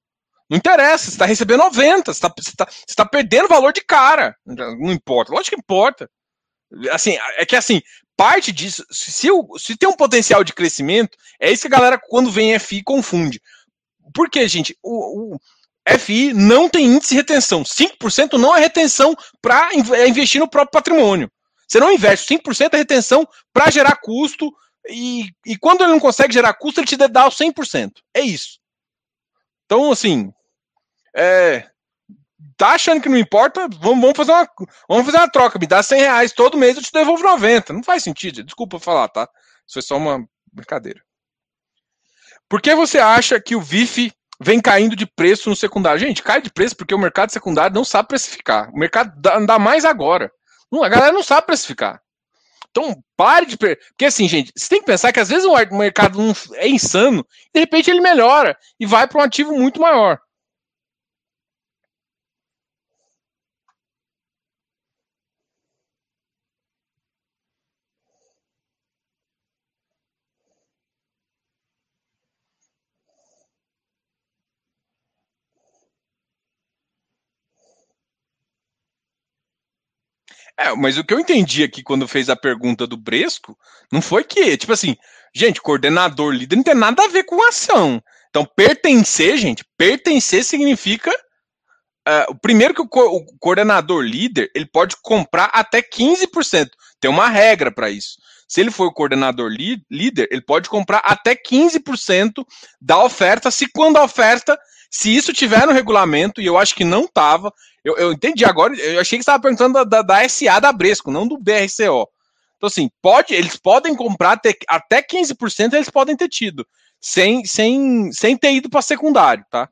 Não interessa, você está recebendo 90, você está tá, tá perdendo valor de cara. Não importa. Lógico que importa. Assim, é que assim, parte disso, se, se tem um potencial de crescimento, é isso que a galera, quando vem FI, confunde. Por quê, gente? O, o FI não tem índice de retenção. 5% não é retenção para é investir no próprio patrimônio. Você não investe 5% é retenção para gerar custo, e, e quando ele não consegue gerar custo, ele te dá o 100%. É isso. Então, assim, é, tá achando que não importa? Vamos, vamos, fazer uma, vamos fazer uma troca. Me dá 100 reais todo mês, eu te devolvo 90. Não faz sentido. Desculpa falar, tá? Isso foi só uma brincadeira. Por que você acha que o VIF vem caindo de preço no secundário? Gente, cai de preço porque o mercado secundário não sabe precificar. O mercado dá mais agora. a galera não sabe precificar. Então, pare de. Porque assim, gente, você tem que pensar que às vezes o mercado é insano, de repente ele melhora e vai para um ativo muito maior. É, mas o que eu entendi aqui quando fez a pergunta do Bresco, não foi que, tipo assim, gente, coordenador líder não tem nada a ver com ação. Então, pertencer, gente, pertencer significa. Uh, primeiro que o, co o, coordenador líder, ele pode comprar até 15%. Tem uma regra para isso. Se ele for o coordenador líder, ele pode comprar até 15% da oferta, se quando a oferta, se isso tiver no regulamento, e eu acho que não estava, eu, eu entendi agora, eu achei que você estava perguntando da, da, da, SA da Bresco, não do BRCO. Então, assim, pode, eles podem comprar até, até 15% eles podem ter tido, sem, sem, sem ter ido para secundário, tá?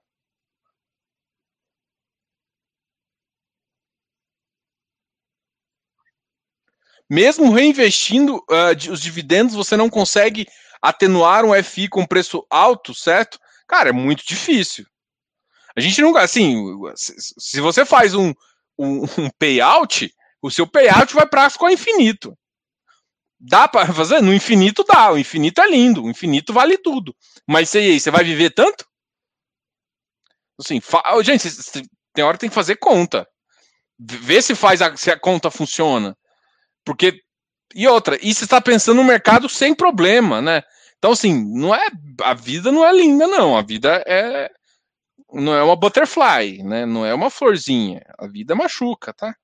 Mesmo reinvestindo uh, os dividendos, você não consegue atenuar um FI com preço alto, certo? Cara, é muito difícil. A gente nunca, assim, se você faz um, um, um payout, o seu payout vai para o infinito. Dá para fazer? No infinito dá. O infinito é lindo. O infinito vale tudo. Mas e aí, você vai viver tanto? Assim, gente, tem hora que tem que fazer conta. Ver se faz a, se a conta funciona. Porque e outra, e você está pensando no mercado sem problema, né? Então assim, não é a vida não é linda não, a vida é não é uma butterfly, né? Não é uma florzinha. A vida machuca, tá?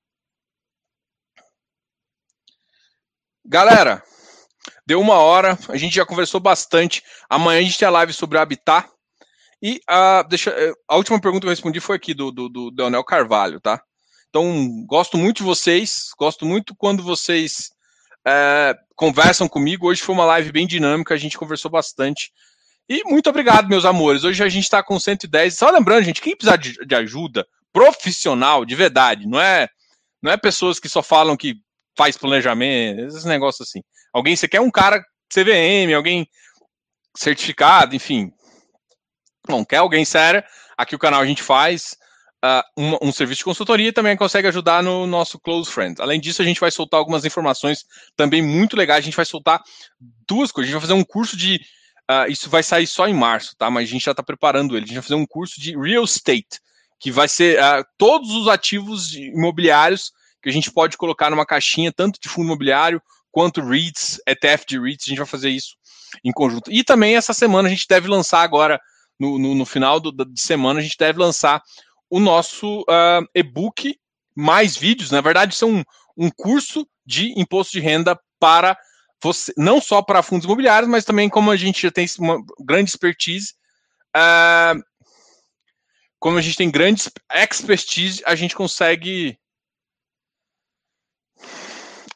Galera, deu uma hora, a gente já conversou bastante. Amanhã a gente tem a live sobre Habitat. E a, deixa, eh, a última pergunta que eu respondi foi aqui do, do, do Leonel Carvalho, tá? Então, gosto muito de vocês, gosto muito quando vocês é, conversam comigo. Hoje foi uma live bem dinâmica, a gente conversou bastante. E muito obrigado, meus amores. Hoje a gente está com 110. Só lembrando, gente, quem precisar de, de, ajuda profissional, de verdade, não é, não é pessoas que só falam que faz planejamento, esses negócios assim. Alguém, você quer um cara CVM, alguém certificado, enfim. Bom, quer alguém sério? Aqui o canal a gente faz uh, um, um, serviço de consultoria e também consegue ajudar no nosso Close Friends. Além disso, a gente vai soltar algumas informações também muito legais. A gente vai soltar duas coisas. A gente vai fazer um curso de. Uh, isso vai sair só em março, tá? Mas a gente já está preparando ele. A gente vai fazer um curso de real estate, que vai ser uh, todos os ativos imobiliários que a gente pode colocar numa caixinha, tanto de fundo imobiliário quanto REITs, ETF de REITs. A gente vai fazer isso em conjunto. E também essa semana a gente deve lançar agora. No, no, no final do, de semana, a gente deve lançar o nosso uh, e-book mais vídeos. Na verdade, são um, um curso de imposto de renda para você, não só para fundos imobiliários, mas também como a gente já tem uma grande expertise, uh, como a gente tem grande expertise, a gente consegue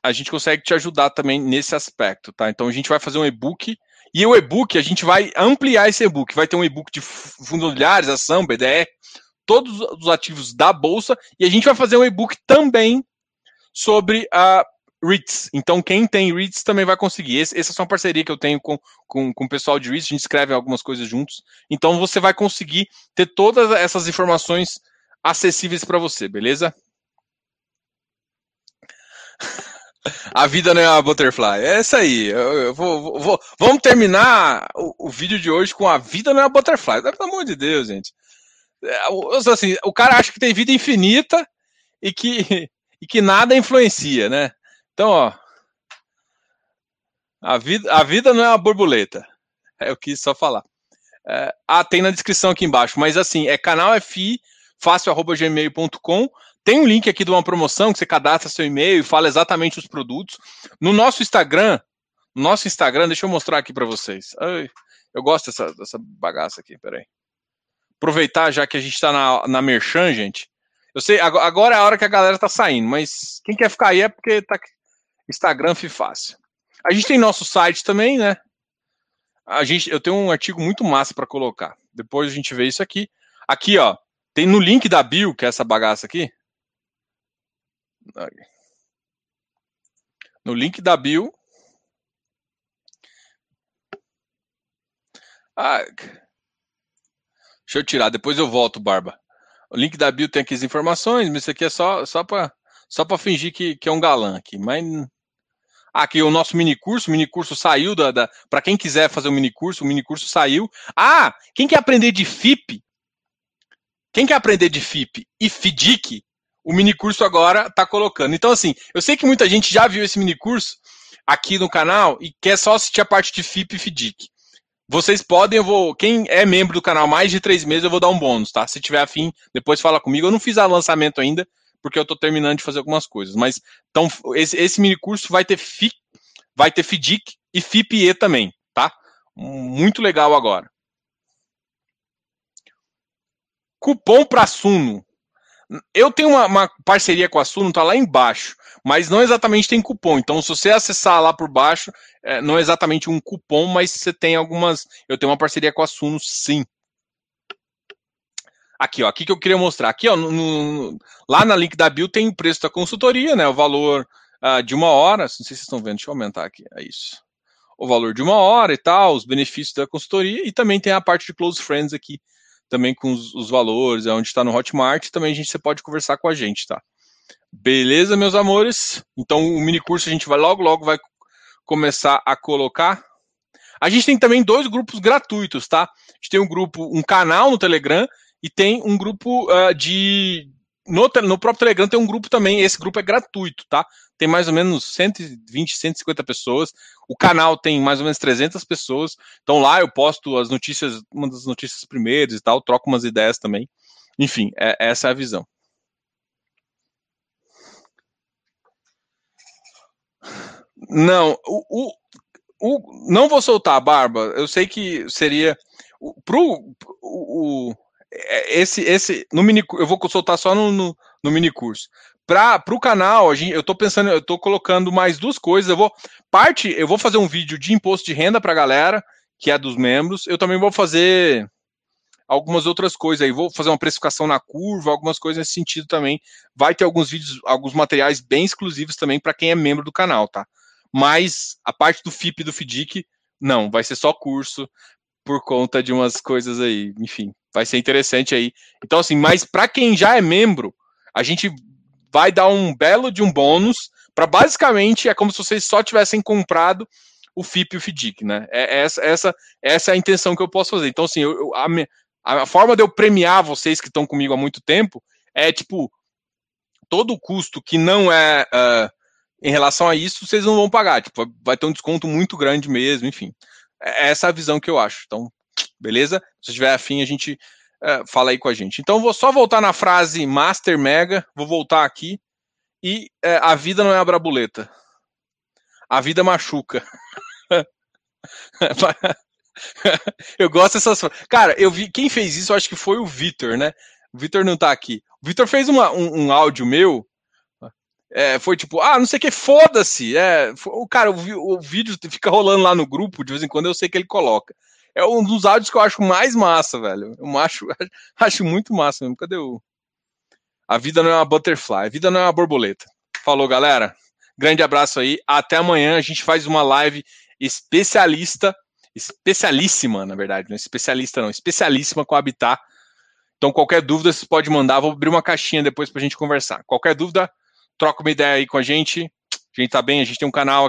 a gente consegue te ajudar também nesse aspecto, tá? Então a gente vai fazer um e-book e o e-book a gente vai ampliar esse e-book, vai ter um e-book de fundos imobiliários, ação, BDR, todos os ativos da bolsa e a gente vai fazer um e-book também sobre a REITs. Então, quem tem REITs também vai conseguir. Esse, essa é uma parceria que eu tenho com, com, com o pessoal de REITs, a gente escreve algumas coisas juntos. Então, você vai conseguir ter todas essas informações acessíveis para você, beleza? A vida não é uma butterfly. É essa aí. Eu, eu vou, vou, vamos terminar o, o, vídeo de hoje com a vida não é uma butterfly. Pelo amor de Deus, gente. É, assim, o cara acha que tem vida infinita e que, [LAUGHS] e que nada influencia, né? Então, ó, a vida, a vida não é uma borboleta. É o que só falar. É, ah, tem na descrição aqui embaixo, mas assim, é canal FI, fácil.gmail.com. Tem um link aqui de uma promoção que você cadastra seu e-mail e fala exatamente os produtos. No nosso Instagram, nosso Instagram, deixa eu mostrar aqui para vocês. Ai, eu gosto dessa, dessa bagaça aqui, peraí aproveitar já que a gente está na, na Merchan, gente. Eu sei, agora é a hora que a galera tá saindo, mas quem quer ficar aí é porque tá Instagram fica fácil. A gente tem nosso site também, né? A gente, eu tenho um artigo muito massa para colocar. Depois a gente vê isso aqui. Aqui, ó, tem no link da bio, que é essa bagaça aqui. No link da bio. Ah, Deixa eu tirar, depois eu volto, Barba. O link da bio tem aqui as informações, mas isso aqui é só, só para só fingir que, que é um galã aqui. Mas aqui o nosso mini curso, o mini curso saiu da, da para quem quiser fazer o mini curso, o mini curso saiu. Ah, quem quer aprender de FIP? Quem quer aprender de FIP e FDIC? O mini curso agora está colocando. Então assim, eu sei que muita gente já viu esse mini curso aqui no canal e quer só assistir a parte de FIP e FDIC. Vocês podem, eu vou. Quem é membro do canal mais de três meses, eu vou dar um bônus, tá? Se tiver afim, depois fala comigo. Eu não fiz a lançamento ainda, porque eu tô terminando de fazer algumas coisas. Mas então, esse, esse mini curso vai ter FIC, vai ter FDIC e FIPE também, tá? Muito legal agora. Cupom para Suno. Eu tenho uma, uma, parceria com a Suno, tá lá embaixo, mas não exatamente tem cupom. Então, se você acessar lá por baixo, é, não é exatamente um cupom, mas você tem algumas. Eu tenho uma parceria com a Suno, sim. Aqui, ó, aqui que eu queria mostrar. Aqui, ó, no, lá na link da Bill tem o preço da consultoria, né? O valor uh, de uma hora. Não sei se vocês estão vendo, deixa eu aumentar aqui. É isso. O valor de uma hora e tal, os benefícios da consultoria, e também tem a parte de Close Friends aqui também com os, os valores, é onde está no Hotmart, também a gente você pode conversar com a gente, tá? Beleza, meus amores? Então o mini curso a gente vai logo logo vai começar a colocar. A gente tem também dois grupos gratuitos, tá? A gente tem um grupo, um canal no Telegram e tem um grupo uh, de. No, no próprio Telegram tem um grupo também, esse grupo é gratuito, tá? Tem mais ou menos 120, 150 pessoas. O canal tem mais ou menos 300 pessoas. Então lá eu posto as notícias, uma das notícias primeiras e tal, troco umas ideias também. Enfim, é, essa é a visão. Não, o, o, o, não vou soltar a barba. Eu sei que seria pro o, esse esse no mini eu vou soltar só no, no, no mini curso. Para o canal, a gente, eu estou pensando, eu estou colocando mais duas coisas. Eu vou parte, eu vou fazer um vídeo de imposto de renda para a galera que é dos membros. Eu também vou fazer algumas outras coisas aí. Vou fazer uma precificação na curva, algumas coisas nesse sentido também. Vai ter alguns vídeos, alguns materiais bem exclusivos também para quem é membro do canal, tá? Mas a parte do FIP e do FDIC, não, vai ser só curso por conta de umas coisas aí. Enfim, vai ser interessante aí. Então, assim, mas para quem já é membro, a gente vai dar um belo de um bônus para basicamente é como se vocês só tivessem comprado o FIP e o FDIC, né? É essa, essa, essa é a intenção que eu posso fazer. Então, assim, eu, a, a forma de eu premiar vocês que estão comigo há muito tempo é tipo todo o custo que não é uh, em relação a isso, vocês não vão pagar. Tipo, vai ter um desconto muito grande mesmo, enfim. É, é essa a visão que eu acho. Então, beleza? Se tiver afim, a gente uh, fala aí com a gente. Então, vou só voltar na frase Master Mega, vou voltar aqui. E uh, a vida não é a brabuleta. A vida machuca. [LAUGHS] eu gosto dessas. Cara, eu vi. Quem fez isso, eu acho que foi o Vitor, né? O Vitor não tá aqui. O Vitor fez uma, um, um áudio meu é, foi tipo, ah, não sei o que, foda-se. É, o cara, o, o, vídeo fica rolando lá no grupo, de vez em quando eu sei que ele coloca. É um dos áudios que eu acho mais massa, velho. Eu acho, [LAUGHS] acho muito massa mesmo. Cadê o. A vida não é uma butterfly, a vida não é uma borboleta. Falou, galera. Grande abraço aí. Até amanhã. A gente faz uma live especialista, especialíssima, na verdade. Não especialista, não, especialíssima com Habitat. Então, qualquer dúvida, vocês podem mandar. Vou abrir uma caixinha depois pra gente conversar. Qualquer dúvida, troca uma ideia aí com a gente. A gente tá bem, a gente tem um canal